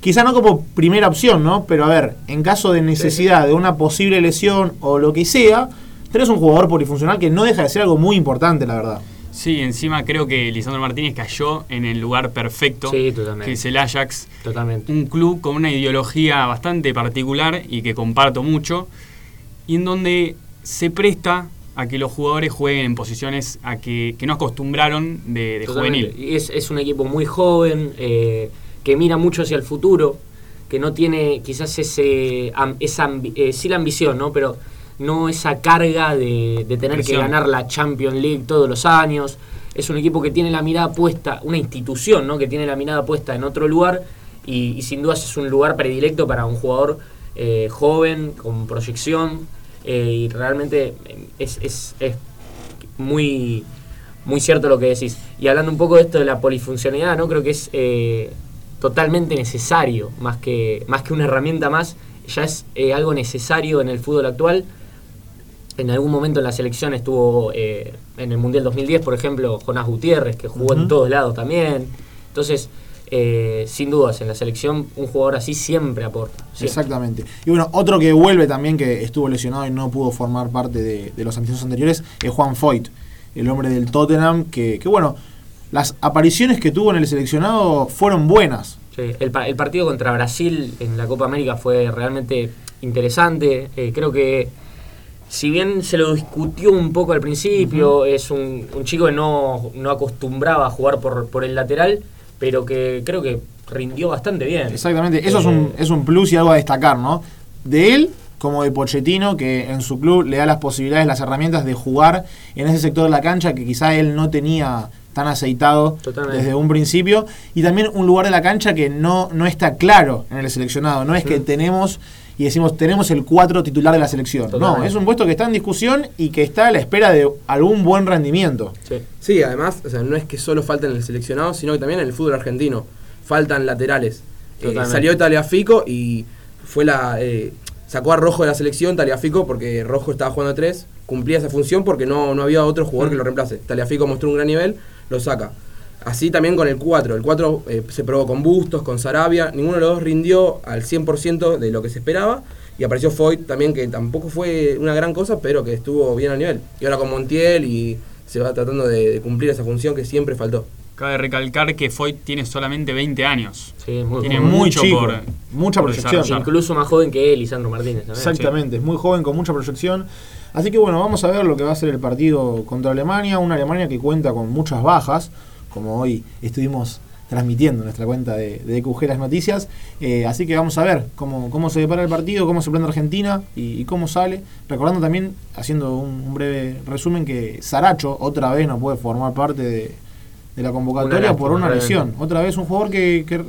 quizá no como primera opción, ¿no? Pero a ver, en caso de necesidad de una posible lesión o lo que sea, tenés un jugador polifuncional que no deja de ser algo muy importante, la verdad. Sí, encima creo que Lisandro Martínez cayó en el lugar perfecto, Sí, que es el Ajax, Totalmente. un club con una ideología bastante particular y que comparto mucho, y en donde se presta a que los jugadores jueguen en posiciones a que, que no acostumbraron de, juvenil. Y es, es un equipo muy joven, eh, que mira mucho hacia el futuro, que no tiene quizás ese esa eh, sí la ambición, ¿no? Pero no esa carga de, de tener Presión. que ganar la Champions League todos los años. Es un equipo que tiene la mirada puesta, una institución, ¿no? Que tiene la mirada puesta en otro lugar y, y sin duda es un lugar predilecto para un jugador eh, joven, con proyección eh, y realmente es, es, es muy, muy cierto lo que decís. Y hablando un poco de esto de la polifuncionalidad, ¿no? Creo que es eh, totalmente necesario, más que, más que una herramienta más, ya es eh, algo necesario en el fútbol actual. En algún momento en la selección estuvo eh, en el Mundial 2010, por ejemplo, Jonás Gutiérrez, que jugó en todos lados también. Entonces, eh, sin dudas, en la selección un jugador así siempre aporta. siempre. Exactamente. Y bueno, otro que vuelve también, que estuvo lesionado y no pudo formar parte de, de los amistosos anteriores, es Juan Foyt, el hombre del Tottenham, que, que bueno, las apariciones que tuvo en el seleccionado fueron buenas. Sí, el, pa- el partido contra Brasil en la Copa América fue realmente interesante. Eh, creo que si bien se lo discutió un poco al principio, es un, un chico que no, no acostumbraba a jugar por, por el lateral, pero que creo que rindió bastante bien. Exactamente, eso es, un, Eh, es un plus y algo a destacar, ¿no? De él como de Pochettino, que en su club le da las posibilidades, las herramientas de jugar en ese sector de la cancha que quizá él no tenía tan aceitado Totalmente. desde un principio. Y también un lugar de la cancha que no, no está claro en el seleccionado. No es que tenemos y decimos tenemos el 4 titular de la selección. No, es un puesto que está en discusión y que está a la espera de algún buen rendimiento. sí. Sí, además, o sea, no es que solo falta en el seleccionado, sino que también en el fútbol argentino. Faltan laterales. Eh, salió Taliafico y fue la. eh, sacó a Rojo de la selección, Taliafico, porque Rojo estaba jugando a tres, cumplía esa función porque no, no había otro jugador que lo reemplace. Taliafico mostró un gran nivel, lo saca. Así también con el 4. El 4 eh, se probó con Bustos, con Sarabia. Ninguno de los dos rindió al 100% de lo que se esperaba. Y apareció Foyt también, que tampoco fue una gran cosa, pero que estuvo bien a nivel. Y ahora con Montiel y se va tratando de, de cumplir esa función que siempre faltó. Cabe recalcar que Foyt tiene solamente 20 años. Sí, muy Tiene muy mucho chico, por mucha por proyección. Incluso más joven que él, Lisandro Martínez. también. Exactamente, es muy joven con mucha proyección. Así que bueno, vamos a ver lo que va a ser el partido contra Alemania, una Alemania que cuenta con muchas bajas, como hoy estuvimos transmitiendo en nuestra cuenta de, de EQG las noticias. Eh, así que vamos a ver cómo, cómo se depara el partido, cómo se prende Argentina y, y cómo sale. Recordando también, haciendo un, un breve resumen, que Saracho otra vez no puede formar parte de, de la convocatoria Una por una realmente. lesión. Otra vez un jugador que, que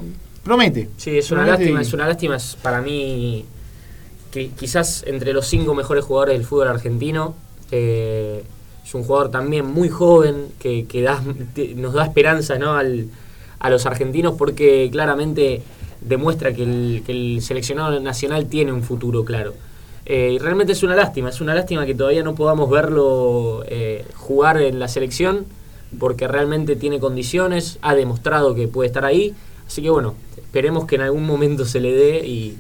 promete. Sí, es una Promete lástima, y- es una lástima es para mí que quizás entre los cinco mejores jugadores del fútbol argentino eh, es un jugador también muy joven que, que da- nos da esperanza ¿no? al- a los argentinos porque claramente demuestra que el, que el seleccionado nacional tiene un futuro claro. Eh, y realmente es una lástima, es una lástima que todavía no podamos verlo eh, jugar en la selección porque realmente tiene condiciones, ha demostrado que puede estar ahí. Así que bueno, esperemos que en algún momento se le dé y,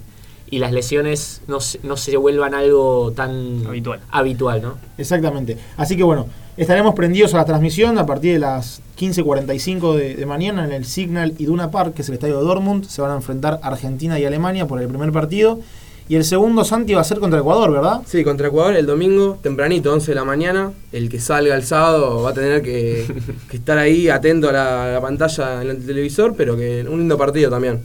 y las lesiones no, se- no se vuelvan algo tan Habitual. habitual ¿no? Exactamente. Así que bueno, estaremos prendidos a la transmisión a partir de las 15.45 de, de mañana en el Signal Iduna Park, que es el estadio de Dortmund. Se van a enfrentar Argentina y Alemania por el primer partido. Y el segundo, Santi, va a ser contra Ecuador, ¿verdad? Sí, contra Ecuador el domingo, tempranito, 11 de la mañana. El que salga el sábado va a tener que, *laughs* que estar ahí atento a la, a la pantalla en el televisor, pero que un lindo partido también.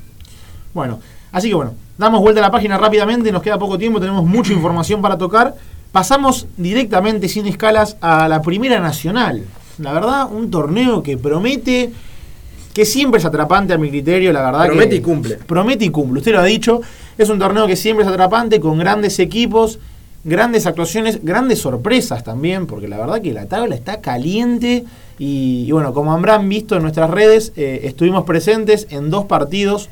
Bueno, así que bueno, damos vuelta a la página rápidamente, nos queda poco tiempo, tenemos mucha *clears throat* información para tocar. Pasamos directamente, sin escalas, a la Primera Nacional. La verdad, un torneo que promete, que siempre es atrapante a mi criterio, la verdad. Promete que- y cumple. Promete y cumple, usted lo ha dicho. Es un torneo que siempre es atrapante, con grandes equipos, grandes actuaciones, grandes sorpresas también, porque la verdad que la tabla está caliente. Y, y bueno, como habrán visto en nuestras redes, eh, estuvimos presentes en dos partidos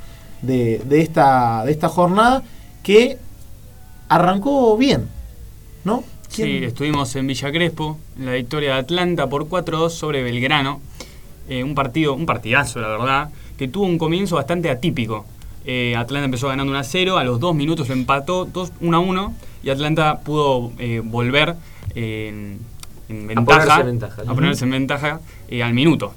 de, de esta, de esta jornada que arrancó bien, ¿no? Sí, ¿Quién- estuvimos en Villa Crespo, en la victoria de Atlanta por 4-2 sobre Belgrano. Eh, un partido, un partidazo, la verdad, que tuvo un comienzo bastante atípico. Eh, Atlanta empezó ganando 1 0, a los dos minutos lo empató 2 1 1 y Atlanta pudo eh, volver en, en ventaja, ponerse en ventaja. a ponerse en ventaja, eh, al minuto.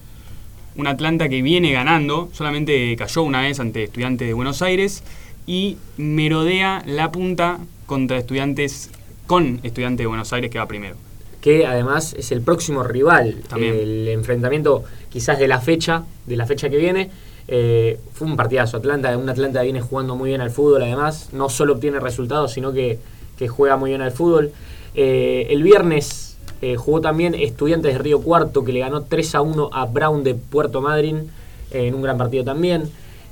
Un Atlanta que viene ganando, solamente cayó una vez ante Estudiantes de Buenos Aires y merodea la punta contra Estudiantes con Estudiantes de Buenos Aires que va primero. que además es el próximo rival. También. El enfrentamiento quizás de la fecha, de la fecha que viene. Eh, fue un partidazo. Atlanta, un Atlanta viene jugando muy bien al fútbol, además. No solo obtiene resultados, sino que, que juega muy bien al fútbol. Eh, el viernes eh, jugó también Estudiantes de Río Cuarto, que le ganó 3 a 1 a Brown de Puerto Madryn, eh, en un gran partido también.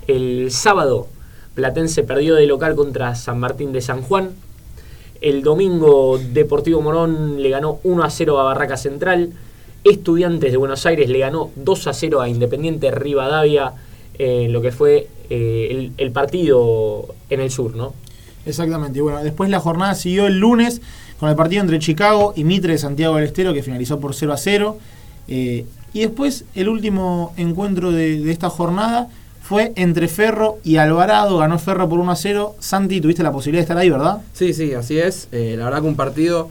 El sábado, Platense perdió de local contra San Martín de San Juan. El domingo Deportivo Morón le ganó 1 a 0 a Barraca Central. Estudiantes de Buenos Aires le ganó 2 a 0 a Independiente Rivadavia en lo que fue eh, el, el partido en el sur, ¿no? Exactamente. Y bueno, después la jornada siguió el lunes con el partido entre Chicago y Mitre de Santiago del Estero, que finalizó por 0 a 0. Eh, y después el último encuentro de, esta jornada fue entre Ferro y Alvarado. Ganó Ferro por 1 a 0. Santi, tuviste la posibilidad de estar ahí, ¿verdad? Sí, sí, así es. Eh, la verdad que un partido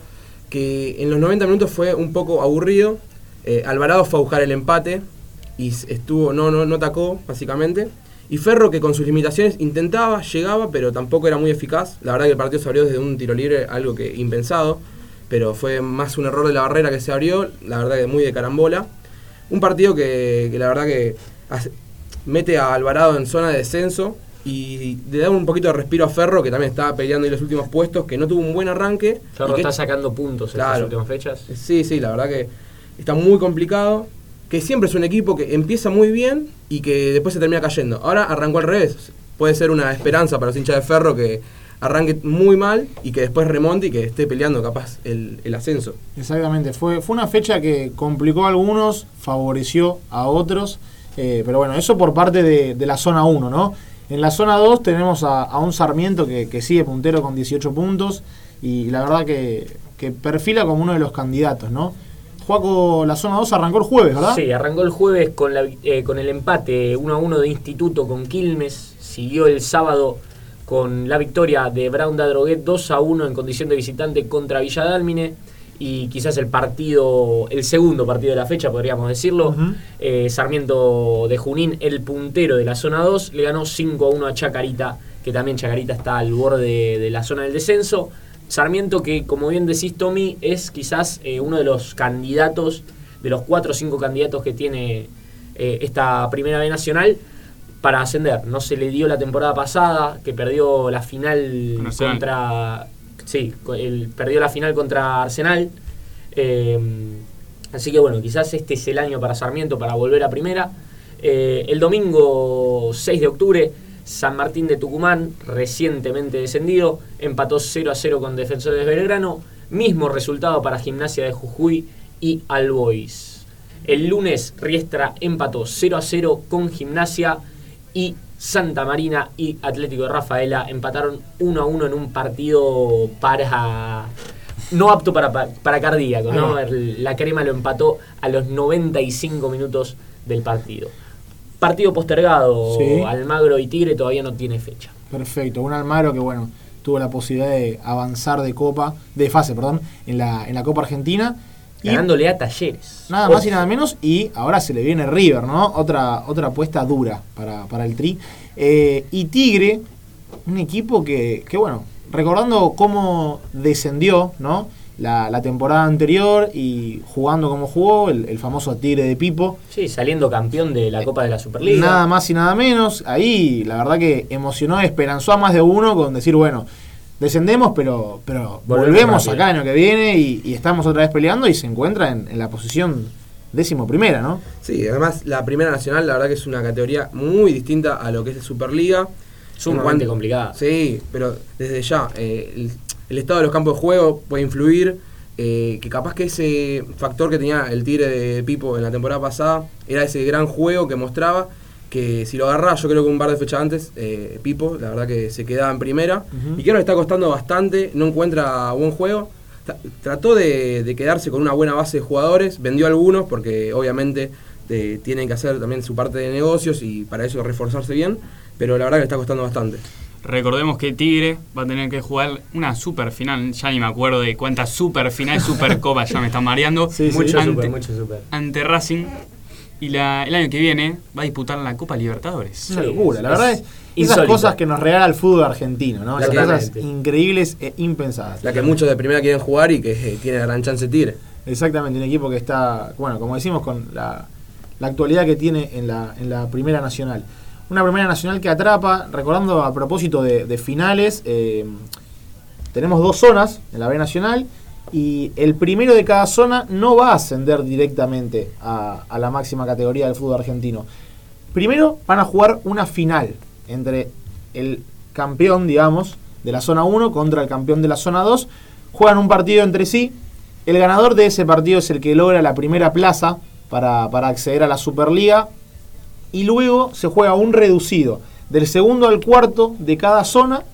que en los 90 minutos fue un poco aburrido. Eh, Alvarado fue a buscar el empate y estuvo no, no, no atacó, básicamente. Y Ferro, que con sus limitaciones intentaba, llegaba, pero tampoco era muy eficaz. La verdad que el partido se abrió desde un tiro libre, algo que impensado. Pero fue más un error de la barrera que se abrió. La verdad que muy de carambola. Un partido que, que la verdad que hace- mete a Alvarado en zona de descenso y le da un poquito de respiro a Ferro, que también estaba peleando en los últimos puestos, que no tuvo un buen arranque. Ferro y que- está sacando puntos en Claro. últimas fechas. Sí, sí, la verdad que está muy complicado. Que siempre es un equipo que empieza muy bien y que después se termina cayendo. Ahora arrancó al revés. Puede ser una esperanza para los hinchas de Ferro que arranque muy mal y que después remonte y que esté peleando capaz el, ascenso. Exactamente. Fue, fue una fecha que complicó a algunos, favoreció a otros. eh, pero bueno, eso por parte de, la zona 1, ¿no? En la zona 2 tenemos a, a un Sarmiento que, que sigue puntero con 18 puntos y la verdad que, que perfila como uno de los candidatos, ¿no? Juaco, la zona 2 arrancó el jueves, ¿verdad? Sí, arrancó el jueves con, la, eh, con el empate 1 a 1 de Instituto con Quilmes. Siguió el sábado con la victoria de Brown da Droguet 2 a 1 en condición de visitante contra Villa Dálmine. Y quizás el partido, el segundo partido de la fecha, podríamos decirlo. Eh, Sarmiento de Junín, el puntero de la zona 2, le ganó 5 a 1 a Chacarita, que también Chacarita está al borde de la zona del descenso. Sarmiento, que como bien decís, Tommy, es quizás eh, uno de los candidatos, de los 4 o 5 candidatos que tiene eh, esta primera B nacional para ascender. No se le dio la temporada pasada, que perdió la final contra. Sí, el- perdió la final contra Arsenal. Eh, así que bueno, quizás este es el año para Sarmiento para volver a primera. El domingo 6 de octubre, San Martín de Tucumán, recientemente descendido, empató 0 a 0 con Defensores de Belgrano. Mismo resultado para Gimnasia de Jujuy y Albois. El lunes, Riestra empató 0 a 0 con Gimnasia y Santa Marina y Atlético de Rafaela empataron 1 a 1 en un partido para. No apto para, para, cardíaco, ¿no? La crema lo empató a los 95 minutos del partido. Partido postergado, Sí. Almagro y Tigre todavía no tiene fecha. Perfecto. Un Almagro que, bueno, tuvo la posibilidad de avanzar de copa, de fase, perdón, en la, en la Copa Argentina. Y Ganándole a Talleres. Nada más y nada menos. Y ahora se le viene River, ¿no? Otra, otra apuesta dura para, para el Tri. Eh, y Tigre, un equipo que, que, bueno, recordando cómo descendió, ¿no? La, la temporada anterior y jugando como jugó, el, el famoso Tigre de Pipo. Sí, saliendo campeón de la Copa de la Superliga. Nada más y nada menos. Ahí la verdad que emocionó, esperanzó a más de uno con decir, bueno, descendemos, pero, pero Volvemos acá el año que viene y, y estamos otra vez peleando y se encuentra en, en la posición décimo primera, ¿no? Sí, además la Primera Nacional la verdad que es una categoría muy distinta a lo que es la Superliga. Sumamente complicada. Sí, pero desde ya, eh, el, estado de los campos de juego puede influir. eh, que capaz que ese factor que tenía el Tigre de Pipo en la temporada pasada era ese gran juego que mostraba que si lo agarraba, yo creo que un par de fechas antes, eh, Pipo, la verdad que se quedaba en primera. Y que ahora le está costando bastante, no encuentra buen juego. Tra- Trató de, de quedarse con una buena base de jugadores, vendió algunos porque obviamente eh, tienen que hacer también su parte de negocios y para eso reforzarse bien, pero la verdad que le está costando bastante. Recordemos que Tigre va a tener que jugar una super final. Ya ni me acuerdo de cuántas super final, super copa, ya me están mareando. Sí, sí. mucho ante, super, mucho super. ante Racing. Y la- el año que viene va a disputar la Copa Libertadores. Es una locura, la es verdad es esas cosas que nos regala el fútbol argentino, ¿no? Esas cosas increíbles e impensadas. La que muchos de primera quieren jugar y que eh, tiene gran chance Tigre. Exactamente, un equipo que está, bueno, como decimos, con la, la actualidad que tiene en la, en la Primera Nacional. Una Primera Nacional que atrapa, recordando a propósito de, finales, eh, tenemos dos zonas en la B Nacional y el primero de cada zona no va a ascender directamente a, a la máxima categoría del fútbol argentino. Primero van a jugar una final entre el campeón, digamos, de la zona 1 contra el campeón de la zona 2. Juegan un partido entre sí. El ganador de ese partido es el que logra la primera plaza para, para acceder a la Superliga. Y luego se juega un reducido del segundo al cuarto de cada zona.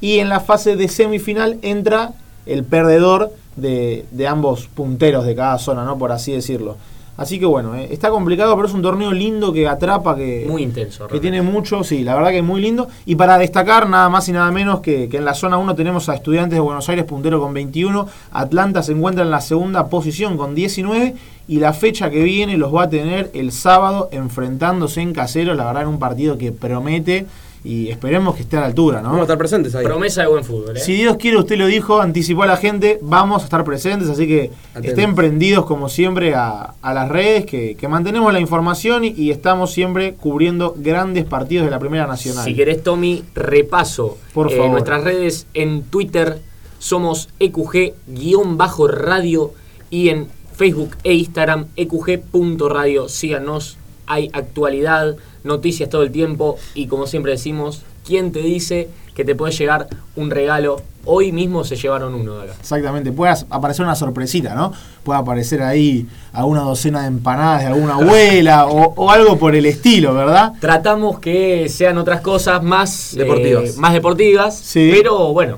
Y en la fase de semifinal entra el perdedor de, de ambos punteros de cada zona, ¿no? Por así decirlo. Así que bueno, eh, está complicado, pero es un torneo lindo que atrapa, que, Muy intenso. que realmente. tiene mucho, sí, la verdad que es muy lindo. Y para destacar, nada más y nada menos que, que en la zona 1 tenemos a Estudiantes de Buenos Aires puntero con 21. Atlanta se encuentra en la segunda posición con 19. Y la fecha que viene los va a tener el sábado enfrentándose en caseros. La verdad, en un partido que promete. Y esperemos que esté a la altura, Vamos a ¿no? estar presentes ahí. Promesa de buen fútbol, ¿eh? Si Dios quiere, usted lo dijo, anticipó a la gente, vamos a estar presentes, así que Atentos. estén prendidos como siempre a, a las redes, que, que mantenemos la información y, y estamos siempre cubriendo grandes partidos de la Primera Nacional. Si querés, Tommy, repaso Por eh, favor. nuestras redes en Twitter. Somos EQG-radio y en Facebook e Instagram EQG.radio. Síganos, hay actualidad, noticias todo el tiempo y como siempre decimos, ¿quién te dice que te puede llegar un regalo? Hoy mismo se llevaron uno de acá. Exactamente, puede aparecer una sorpresita, ¿no? Puede aparecer ahí alguna docena de empanadas de alguna *laughs* abuela o, o algo por el estilo, ¿verdad? Tratamos que sean otras cosas más Deportivas. eh, más deportivas, Sí. pero bueno.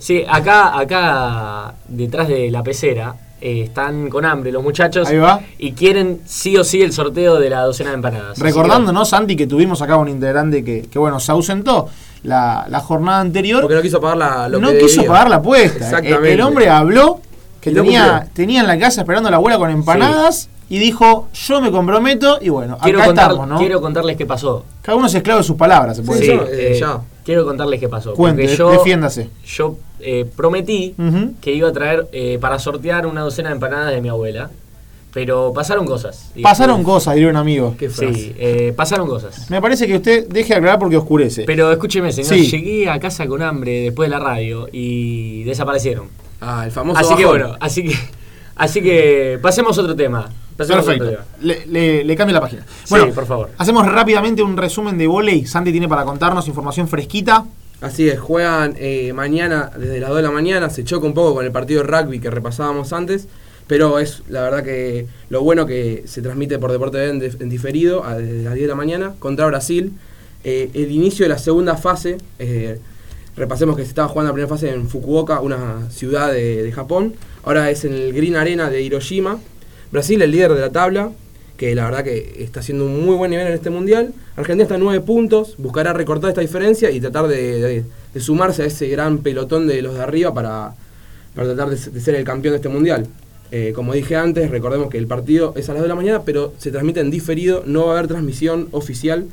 Sí, acá, acá detrás de la pecera eh, están con hambre los muchachos Ahí va. y quieren sí o sí el sorteo de la docena de empanadas. ¿no, Santi, que tuvimos acá un integrante que, que bueno, se ausentó la, la jornada anterior. Porque no quiso pagar la, lo no que quiso debía. pagar la apuesta. El, Exactamente. el hombre habló que tenía, tenía en la casa esperando a la abuela con empanadas y dijo, yo me comprometo y bueno, quiero, acá contar- estamos, ¿no? quiero contarles qué pasó. Cada uno es esclavo de sus palabras, se puede Sí, decir. sí. eh, ya. quiero contarles qué pasó. Cuente, yo, defiéndase. Yo eh, prometí que iba a traer eh, para sortear una docena de empanadas de mi abuela, pero pasaron cosas. Pasaron cosas, diría un amigo. Qué. Sí, eh, pasaron cosas. Me parece que usted deje de aclarar porque oscurece. Pero escúcheme, señor, Sí. llegué a casa con hambre después de la radio y desaparecieron. Ah, el famoso Así que bueno, así que así que pasemos a otro tema. Pasemos a otro Perfecto. tema. Le, le- le cambio la página. Sí, Bueno, por favor. hacemos rápidamente un resumen de volei. Santi tiene para contarnos información fresquita. Así es, juegan eh, mañana desde las 2 de la mañana, se choca un poco con el partido de rugby que repasábamos antes, pero es la verdad que lo bueno que se transmite por Deporte en, en diferido a desde las 10 de la mañana contra Brasil. Eh, el inicio de la segunda fase, eh, repasemos que se estaba jugando la primera fase en Fukuoka, una ciudad de, de Japón, ahora es en el Green Arena de Hiroshima. Brasil, el líder de la tabla, que la verdad que está haciendo un muy buen nivel en este mundial. Argentina está a 9 puntos, buscará recortar esta diferencia y tratar de, sumarse a ese gran pelotón de los de arriba para, tratar de, de ser el campeón de este mundial. Eh, como dije antes, recordemos que el partido es a las 2 de la mañana, pero se transmite en diferido, no va a haber transmisión oficial,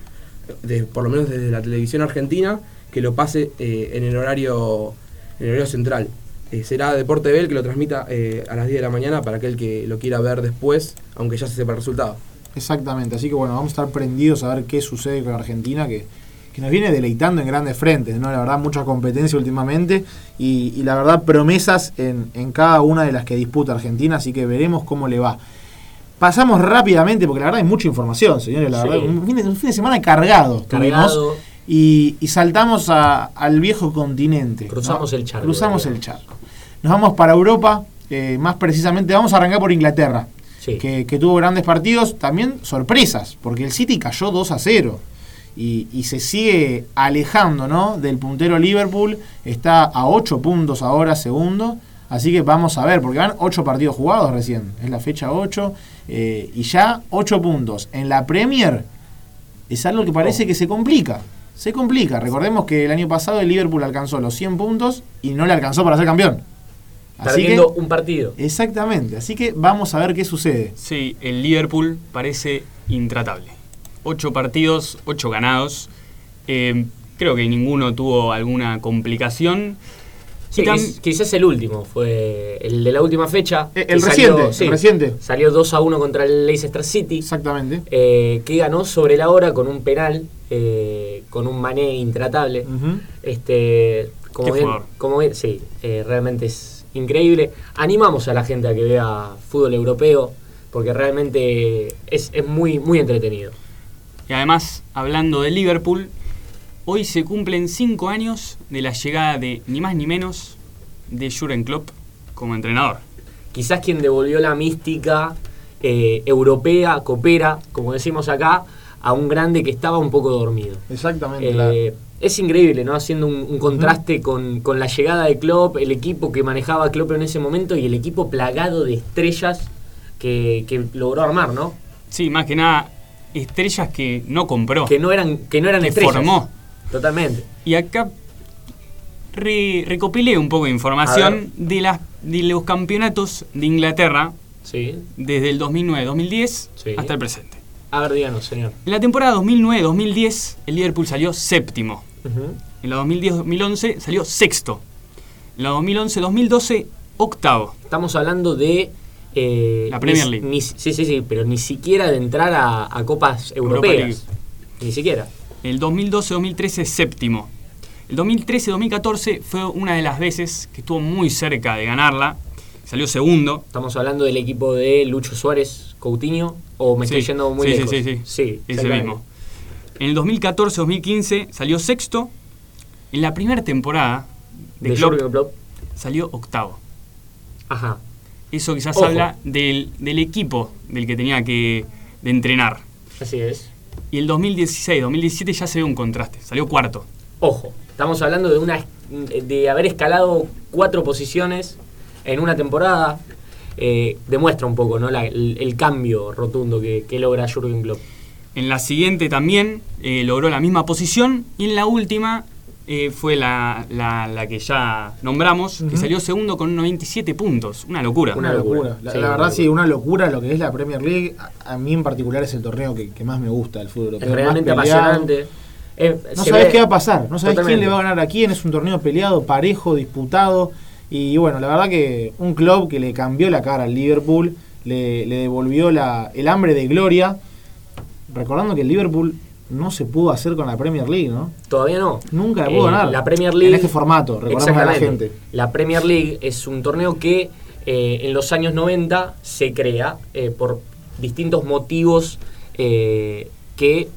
de, por lo menos desde la televisión argentina, que lo pase eh, en el horario en el horario central. Eh, será Deporte B el que lo transmita eh, a las 10 de la mañana para aquel que lo quiera ver después, aunque ya se sepa el resultado. Exactamente, así que bueno, vamos a estar prendidos a ver qué sucede con Argentina, que, que nos viene deleitando en grandes frentes, ¿no? La verdad, mucha competencia últimamente y, y la verdad, promesas en, en cada una de las que disputa Argentina, así que veremos cómo le va. Pasamos rápidamente, porque la verdad hay mucha información, señores, la Sí. verdad, un fin, de, un fin de semana cargado, tuvimos, Cargado. y, y saltamos a- al viejo continente. Cruzamos ¿no? el charco, Cruzamos el charco. Nos vamos para Europa, eh, más precisamente, vamos a arrancar por Inglaterra Sí. que, que tuvo grandes partidos, también sorpresas, porque el City cayó 2 a 0 y, y se sigue alejando ¿no? del puntero Liverpool, está a 8 puntos ahora segundo, así que vamos a ver, porque van 8 partidos jugados recién, es la fecha 8, eh, y ya 8 puntos. En la Premier es algo que parece que se complica. Se complica. Recordemos que el año pasado el Liverpool alcanzó los 100 puntos y no le alcanzó para ser campeón. Así que, Perdiendo un partido. exactamente. Así que vamos a ver qué sucede. Sí, el Liverpool parece intratable. Ocho partidos, ocho ganados. Eh, creo que ninguno tuvo alguna complicación. Sí, quizás el último, fue el de la última fecha. Eh, el reciente, el reciente. Salió 2 a 1 contra el Leicester City. Exactamente. eh, que ganó sobre la hora con un penal, eh, con un mané intratable. Este, como Qué bien, jugador. como bien- sí, eh, realmente es increíble. Animamos a la gente a que vea fútbol europeo, porque realmente es, es muy, muy entretenido. Y además, hablando de Liverpool, hoy se cumplen cinco años de la llegada de ni más ni menos de Jurgen Klopp como entrenador. Quizás quien devolvió la mística eh, europea, copera, como decimos acá, a un grande que estaba un poco dormido. Exactamente. Eh, la- es increíble, ¿no? Haciendo un, un contraste con, con la llegada de Klopp, el equipo que manejaba Klopp en ese momento y el equipo plagado de estrellas que, que logró armar, ¿no? Sí, más que nada, estrellas que no compró. Que no eran, que no eran Que estrellas. formó. Totalmente. Y acá re- recopilé un poco de información de, las, de los campeonatos de Inglaterra Sí. desde el 2009-2010 Sí. hasta el presente. A ver, díganos, señor. En la temporada 2009-2010 el Liverpool salió séptimo. En la 2010-2011 salió sexto. En la 2011-2012 octavo. Estamos hablando de... eh, La Premier League. ni- sí, sí, sí, pero ni siquiera de entrar a, a copas europeas. Ni siquiera. El 2012-2013 séptimo. El 2013-2014 fue una de las veces que estuvo muy cerca de ganarla. Salió segundo. Estamos hablando del equipo de Lucho Suárez, Coutinho, o me Sí, estoy yendo muy sí, lejos. Sí, sí, sí. Ese exactamente. mismo. En el 2014-2015 salió sexto. En la primera temporada de, De Klopp salió octavo. Ajá. Eso quizás Ojo. habla del, del equipo del que tenía que de entrenar. Así es. Y el 2016-2017 ya se ve un contraste. Salió cuarto. Ojo, estamos hablando de una de haber escalado cuatro posiciones en una temporada. Eh, demuestra un poco ¿no? La- el, el cambio rotundo que, que logra Jürgen Klopp. En la siguiente también eh, logró la misma posición. Y en la última eh, fue la, la- la que ya nombramos, que salió segundo con 97 puntos. Una locura. Una locura. La, Sí, la una verdad, locura. sí, una locura lo que es la Premier League. A, a mí en particular es el torneo que, que más me gusta del fútbol europeo. Es realmente apasionante. Eh, No sabes qué va a pasar, no sabes quién le va a ganar a quién. Es un torneo peleado, parejo, disputado. Y bueno, la verdad que un club que le cambió la cara al Liverpool, le, le devolvió la, el hambre de gloria. Recordando que el Liverpool no se pudo hacer con la Premier League, ¿no? Todavía no. Nunca la pudo Eh, ganar. La Premier League. En este formato, recordamos a la gente. La Premier League es un torneo que eh, en los años 90 se crea eh, por distintos motivos eh, que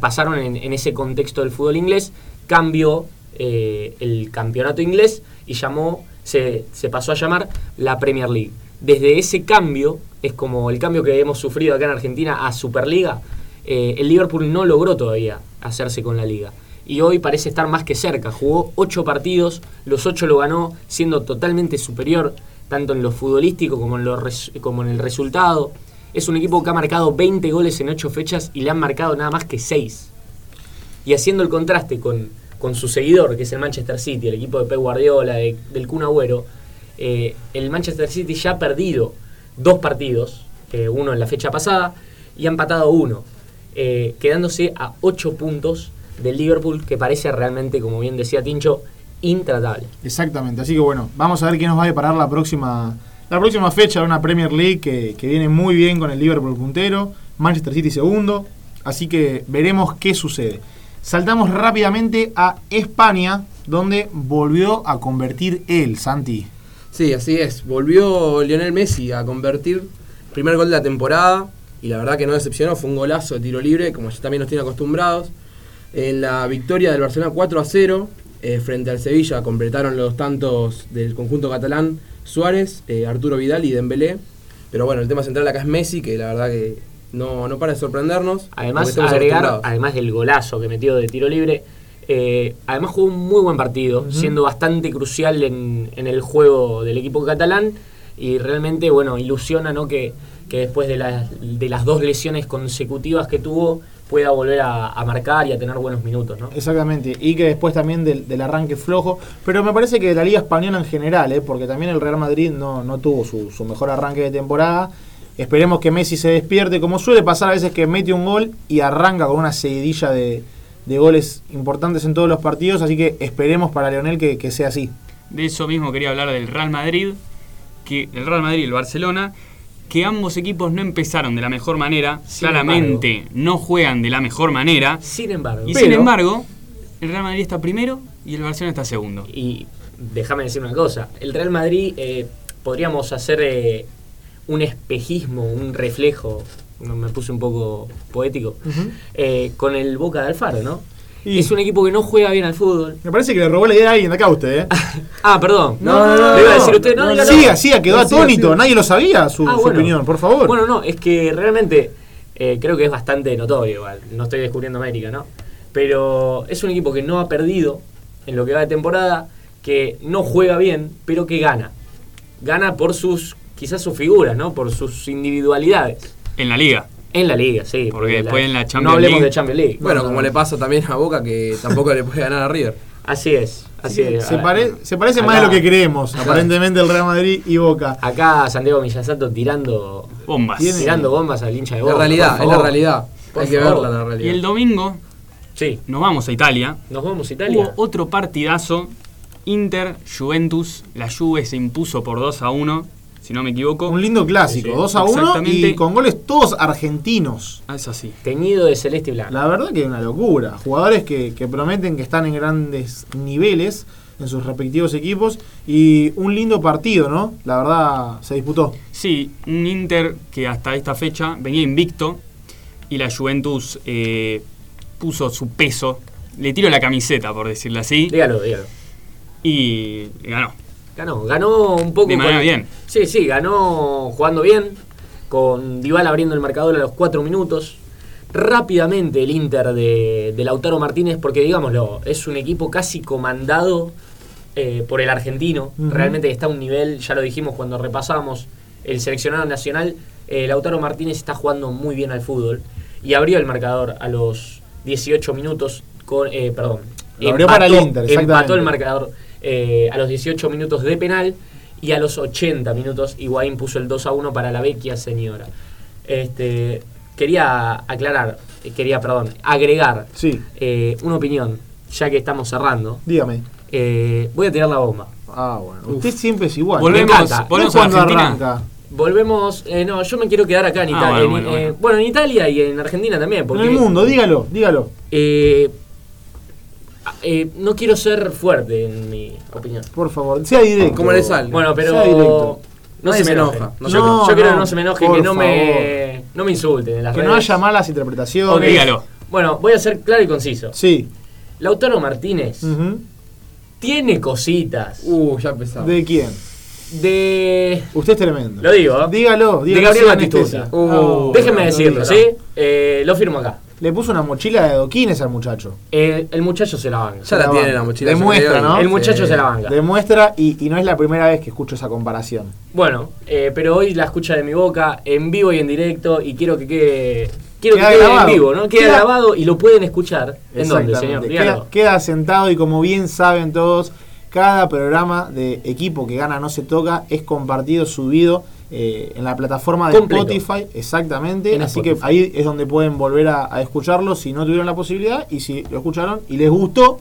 pasaron en, en ese contexto del fútbol inglés. Cambió el campeonato inglés y llamó, se, pasó a llamar la Premier League. Desde ese cambio, es como el cambio que hemos sufrido acá en Argentina a Superliga, eh, el Liverpool no logró todavía hacerse con la liga. Y hoy parece estar más que cerca. Jugó ocho partidos, los ocho lo ganó, siendo totalmente superior, tanto en lo futbolístico como en, lo como en el resultado. Es un equipo que ha marcado 20 goles en ocho fechas y le han marcado nada más que 6. Y haciendo el contraste con, con su seguidor, que es el Manchester City, el equipo de Pep Guardiola, de- del Kun Agüero, eh, el Manchester City ya ha perdido dos partidos, eh, uno en la fecha pasada, y ha empatado uno, eh, quedándose a 8 puntos del Liverpool que parece realmente, como bien decía Tincho, intratable. Exactamente, así que bueno, vamos a ver qué nos va a deparar la próxima, la próxima fecha de una Premier League que viene muy bien con el Liverpool puntero, Manchester City segundo, así que veremos qué sucede. Saltamos rápidamente a España, donde volvió a convertir él, Santi. Sí, así es. Volvió Lionel Messi a convertir primer gol de la temporada y la verdad que no decepcionó, fue un golazo de tiro libre, como ya también nos tiene acostumbrados. En la victoria del Barcelona 4 a 0 eh, frente al Sevilla completaron los tantos del conjunto catalán Suárez, eh, Arturo Vidal y Dembélé. Pero bueno, el tema central acá es Messi, que la verdad que no, no para de sorprendernos. Además, agregar, además del golazo que metió de tiro libre, eh, además jugó un muy buen partido, siendo bastante crucial en, en el juego del equipo catalán y realmente, bueno, ilusiona ¿no? que, que después de, las- de las dos lesiones consecutivas que tuvo pueda volver a, a marcar y a tener buenos minutos, ¿no? Exactamente, y que después también del, del arranque flojo, pero me parece que de la Liga Española en general, ¿eh? porque también el Real Madrid no, no tuvo su, su mejor arranque de temporada. Esperemos que Messi se despierte, como suele pasar a veces que mete un gol y arranca con una seguidilla de, de goles importantes en todos los partidos, así que esperemos para Leonel que, que sea así. De eso mismo quería hablar del Real Madrid, que el Real Madrid y el Barcelona, que ambos equipos no empezaron de la mejor manera, Sin claramente no juegan de la mejor manera, Sin embargo, y Pero- sin embargo, el Real Madrid está primero y el Barcelona está segundo. Y déjame decir una cosa, el Real Madrid eh, podríamos hacer eh, un espejismo, un reflejo, no, me puse un poco poético, eh, con el Boca de Alfaro, ¿no? Y- Es un equipo que no juega bien al fútbol. Me parece que le robó la idea a alguien de acá a usted, ¿eh? *laughs* Ah, perdón. No, no, no, Le iba a no. decir usted, no, No, dígalo. siga, siga, quedó No, atónito, siga. nadie lo sabía su, Ah, su bueno. opinión, por favor. Bueno, no, es que realmente eh, creo que es bastante notorio igual. No estoy descubriendo América, ¿no? Pero es un equipo que no ha perdido en lo que va de temporada, que no juega bien, pero que gana. Gana por sus, quizás sus figuras, ¿no? Por sus individualidades. En la liga. En la liga, sí. Porque después en la No Champions hablemos League- de Champions League. Bueno, No, como no. le pasa también a Boca, que tampoco le puede ganar a River. Así es, así es. se, pare- se parece más de lo que creemos, aparentemente, el Real Madrid y Boca. Acá Santiago Millasato tirando, Bombas. Tiene- tirando bombas al hincha de La Boca. realidad, por es la realidad. Por Hay que favor. verla la Y realidad. el domingo Sí, nos vamos a Italia. nos vamos a Italia. Hubo otro partidazo. Inter, Juventus. La Juve se impuso por 2 a 1, si no me equivoco. Un lindo clásico, Sí, 2 a 1 exactamente. y con goles todos argentinos. Ah, es así. Teñido de celeste y blanco. La verdad que es una locura. Jugadores que, que prometen que están en grandes niveles en sus respectivos equipos y un lindo partido, ¿no? La verdad se disputó. Sí, un Inter que hasta esta fecha venía invicto y la Juventus eh, puso su peso, le tiró la camiseta, por decirlo así, Dígalo, dígalo. y ganó. Ganó, ganó un poco. De manera con- bien. Sí, sí, ganó jugando bien, con Dybala abriendo el marcador a los 4 minutos. Rápidamente el Inter de, de Lautaro Martínez, porque digámoslo, es un equipo casi comandado eh, por el argentino. Realmente está a un nivel, ya lo dijimos cuando repasamos el seleccionado nacional. eh, Lautaro Martínez está jugando muy bien al fútbol y abrió el marcador a los 18 minutos con, eh, perdón, Lo abrió para el Inter, empató el marcador eh, a los 18 minutos de penal y a los 80 minutos Higuaín puso el 2 a 1 para la vecchia señora. Este, quería aclarar, eh, quería, perdón, agregar Sí, eh, una opinión, ya que estamos cerrando. dígame. Eh, voy a tirar la bomba. Ah, bueno. Usted siempre es igual. Volvemos, volvemos No a Argentina. arranca. Volvemos, eh, no, yo me quiero quedar acá en Ah, Italia. bueno, en, bueno, eh, bueno. bueno, en Italia y en Argentina también. Porque, En el mundo, dígalo, dígalo. Eh, no quiero ser fuerte en mi opinión. Por favor, sea directo. Como le salga. Bueno, pero Sea directo. no Nadie se me enoja, no yo, quiero que No, se me enoje, que no me, no me insulten en las Que redes. no haya malas interpretaciones. Dígalo. Bueno, voy a ser claro y conciso. Sí. Lautaro Martínez tiene cositas Uh, ya empezamos. ¿De quién? de... Usted es tremendo. Lo digo, ¿eh? Dígalo, dígalo. De Gabriel Batistuta. Uh, Déjenme decirlo, diga. ¿sí? Eh, lo firmo acá. Le puso una mochila de adoquines al muchacho. Eh, el muchacho se la banca. Ya la La tiene banca. la mochila. Demuestra, ¿no? El muchacho Sí. se la banca. Demuestra, y, y no es la primera vez que escucho esa comparación. Bueno, eh, pero hoy la escucha de mi boca, en vivo y en directo, y quiero que quede... Quiero Queda que quede grabado. en vivo, ¿no? Queda, Queda- grabado y lo pueden escuchar. ¿En dónde, Exactamente. señor? Queda, queda sentado y como bien saben todos, cada programa de equipo que gana no se toca es compartido, subido eh, en la plataforma de Completo. Spotify, exactamente. En Así Spotify. que ahí es donde pueden volver a, a escucharlo si no tuvieron la posibilidad y si lo escucharon y les gustó,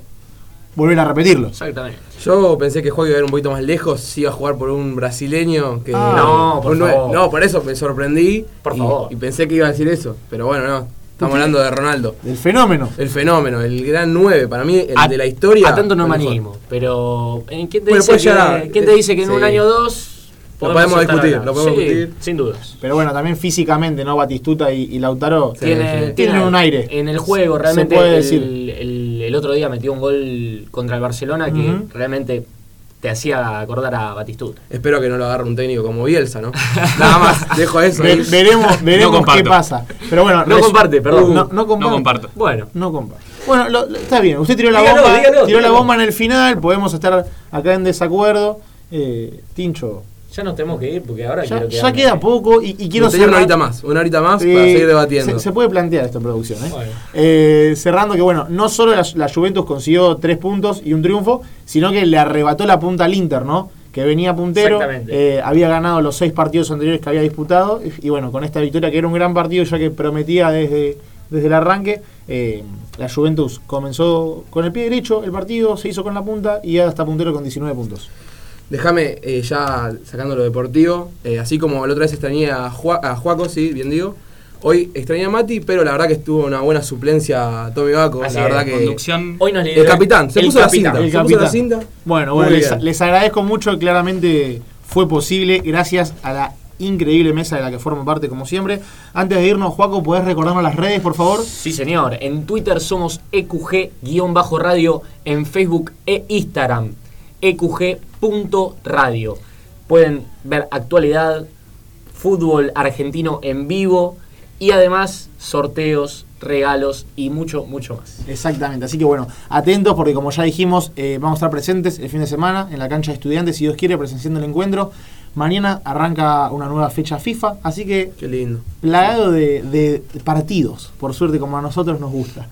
volver a repetirlo. Exactamente. Yo pensé que Juego iba a ir un poquito más lejos, si iba a jugar por un brasileño que... Ah, no, por favor. No, por eso me sorprendí. Por y, favor. Y pensé que iba a decir eso. Pero bueno, no. Estamos hablando de Ronaldo. Del fenómeno. El fenómeno, el gran 9. Para mí, el A- de la historia. A tanto no me el animo. Pero, ¿en ¿quién te Bueno, dice, que, quién te dice que en sí. un año o dos. Lo podemos estar discutir, lo podemos Sí, discutir. Sin dudas. Pero bueno, también físicamente, ¿no? Batistuta y, y Lautaro Sí, tiene, sí. Tienen un aire. En el juego, Se realmente. puede el, decir. el- el otro día metió un gol contra el Barcelona que realmente te hacía acordar a Batistuta. Espero que no lo agarre un técnico como Bielsa, ¿no? *laughs* Nada más, dejo eso. Ve- veremos veremos qué comparto. pasa. Pero bueno, No comparte, perdón. No, no comparte. No comparto. Bueno, No comparte. Bueno, lo- lo- está bien. Usted tiró la Dígalo, bomba. dígalo, tiró la bomba en el final. Podemos estar acá en desacuerdo. Eh, Tincho. Ya nos tenemos que ir porque ahora Ya, quiero ya quedarme. queda poco y, y quiero Nos tenía una cerrar- horita más, una horita más para seguir debatiendo. Se, se puede plantear esto en producción. ¿eh? Bueno. Eh, cerrando que, bueno, no solo la, la Juventus consiguió tres puntos y un triunfo, sino que le arrebató la punta al Inter, ¿no? Que venía puntero, eh, había ganado los seis partidos anteriores que había disputado y, y bueno, con esta victoria que era un gran partido ya que prometía desde, desde el arranque, eh, la Juventus comenzó con el pie derecho el partido, se hizo con la punta y ya está puntero con 19 puntos. Déjame eh, ya sacando lo deportivo, eh, así como la otra vez extrañé a, a Juaco, sí, bien digo. Hoy extrañé a Mati, pero la verdad que estuvo una buena suplencia a Tommy Baco. Así la es, verdad que. Conducción. Hoy nos El lideró capitán, se el puso capitán. la cinta. el se puso la cinta. Bueno, bueno les, agradezco mucho, claramente fue posible gracias a la increíble mesa de la que formo parte como siempre. Antes de irnos, Juaco, ¿podés recordarnos las redes, por favor? Sí, señor. En Twitter somos EQG-radio, en Facebook e Instagram E EQG.radio. Pueden ver actualidad, fútbol argentino en vivo y además sorteos, regalos y mucho, mucho más. Exactamente, así que bueno, atentos porque como ya dijimos, eh, vamos a estar presentes el fin de semana en la cancha de estudiantes, si Dios quiere, presenciando el encuentro. Mañana arranca una nueva fecha FIFA, así que Qué lindo. plagado de, de partidos, por suerte como a nosotros nos gusta.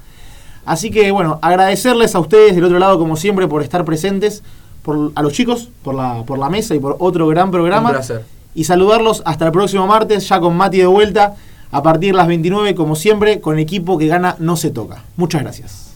Así que bueno, agradecerles a ustedes del otro lado como siempre por estar presentes, por, a los chicos por la, por la mesa y por otro gran programa. Un placer. Y saludarlos hasta el próximo martes, ya con Mati de vuelta, a partir de las 29 como siempre, con equipo que gana no se toca. Muchas gracias.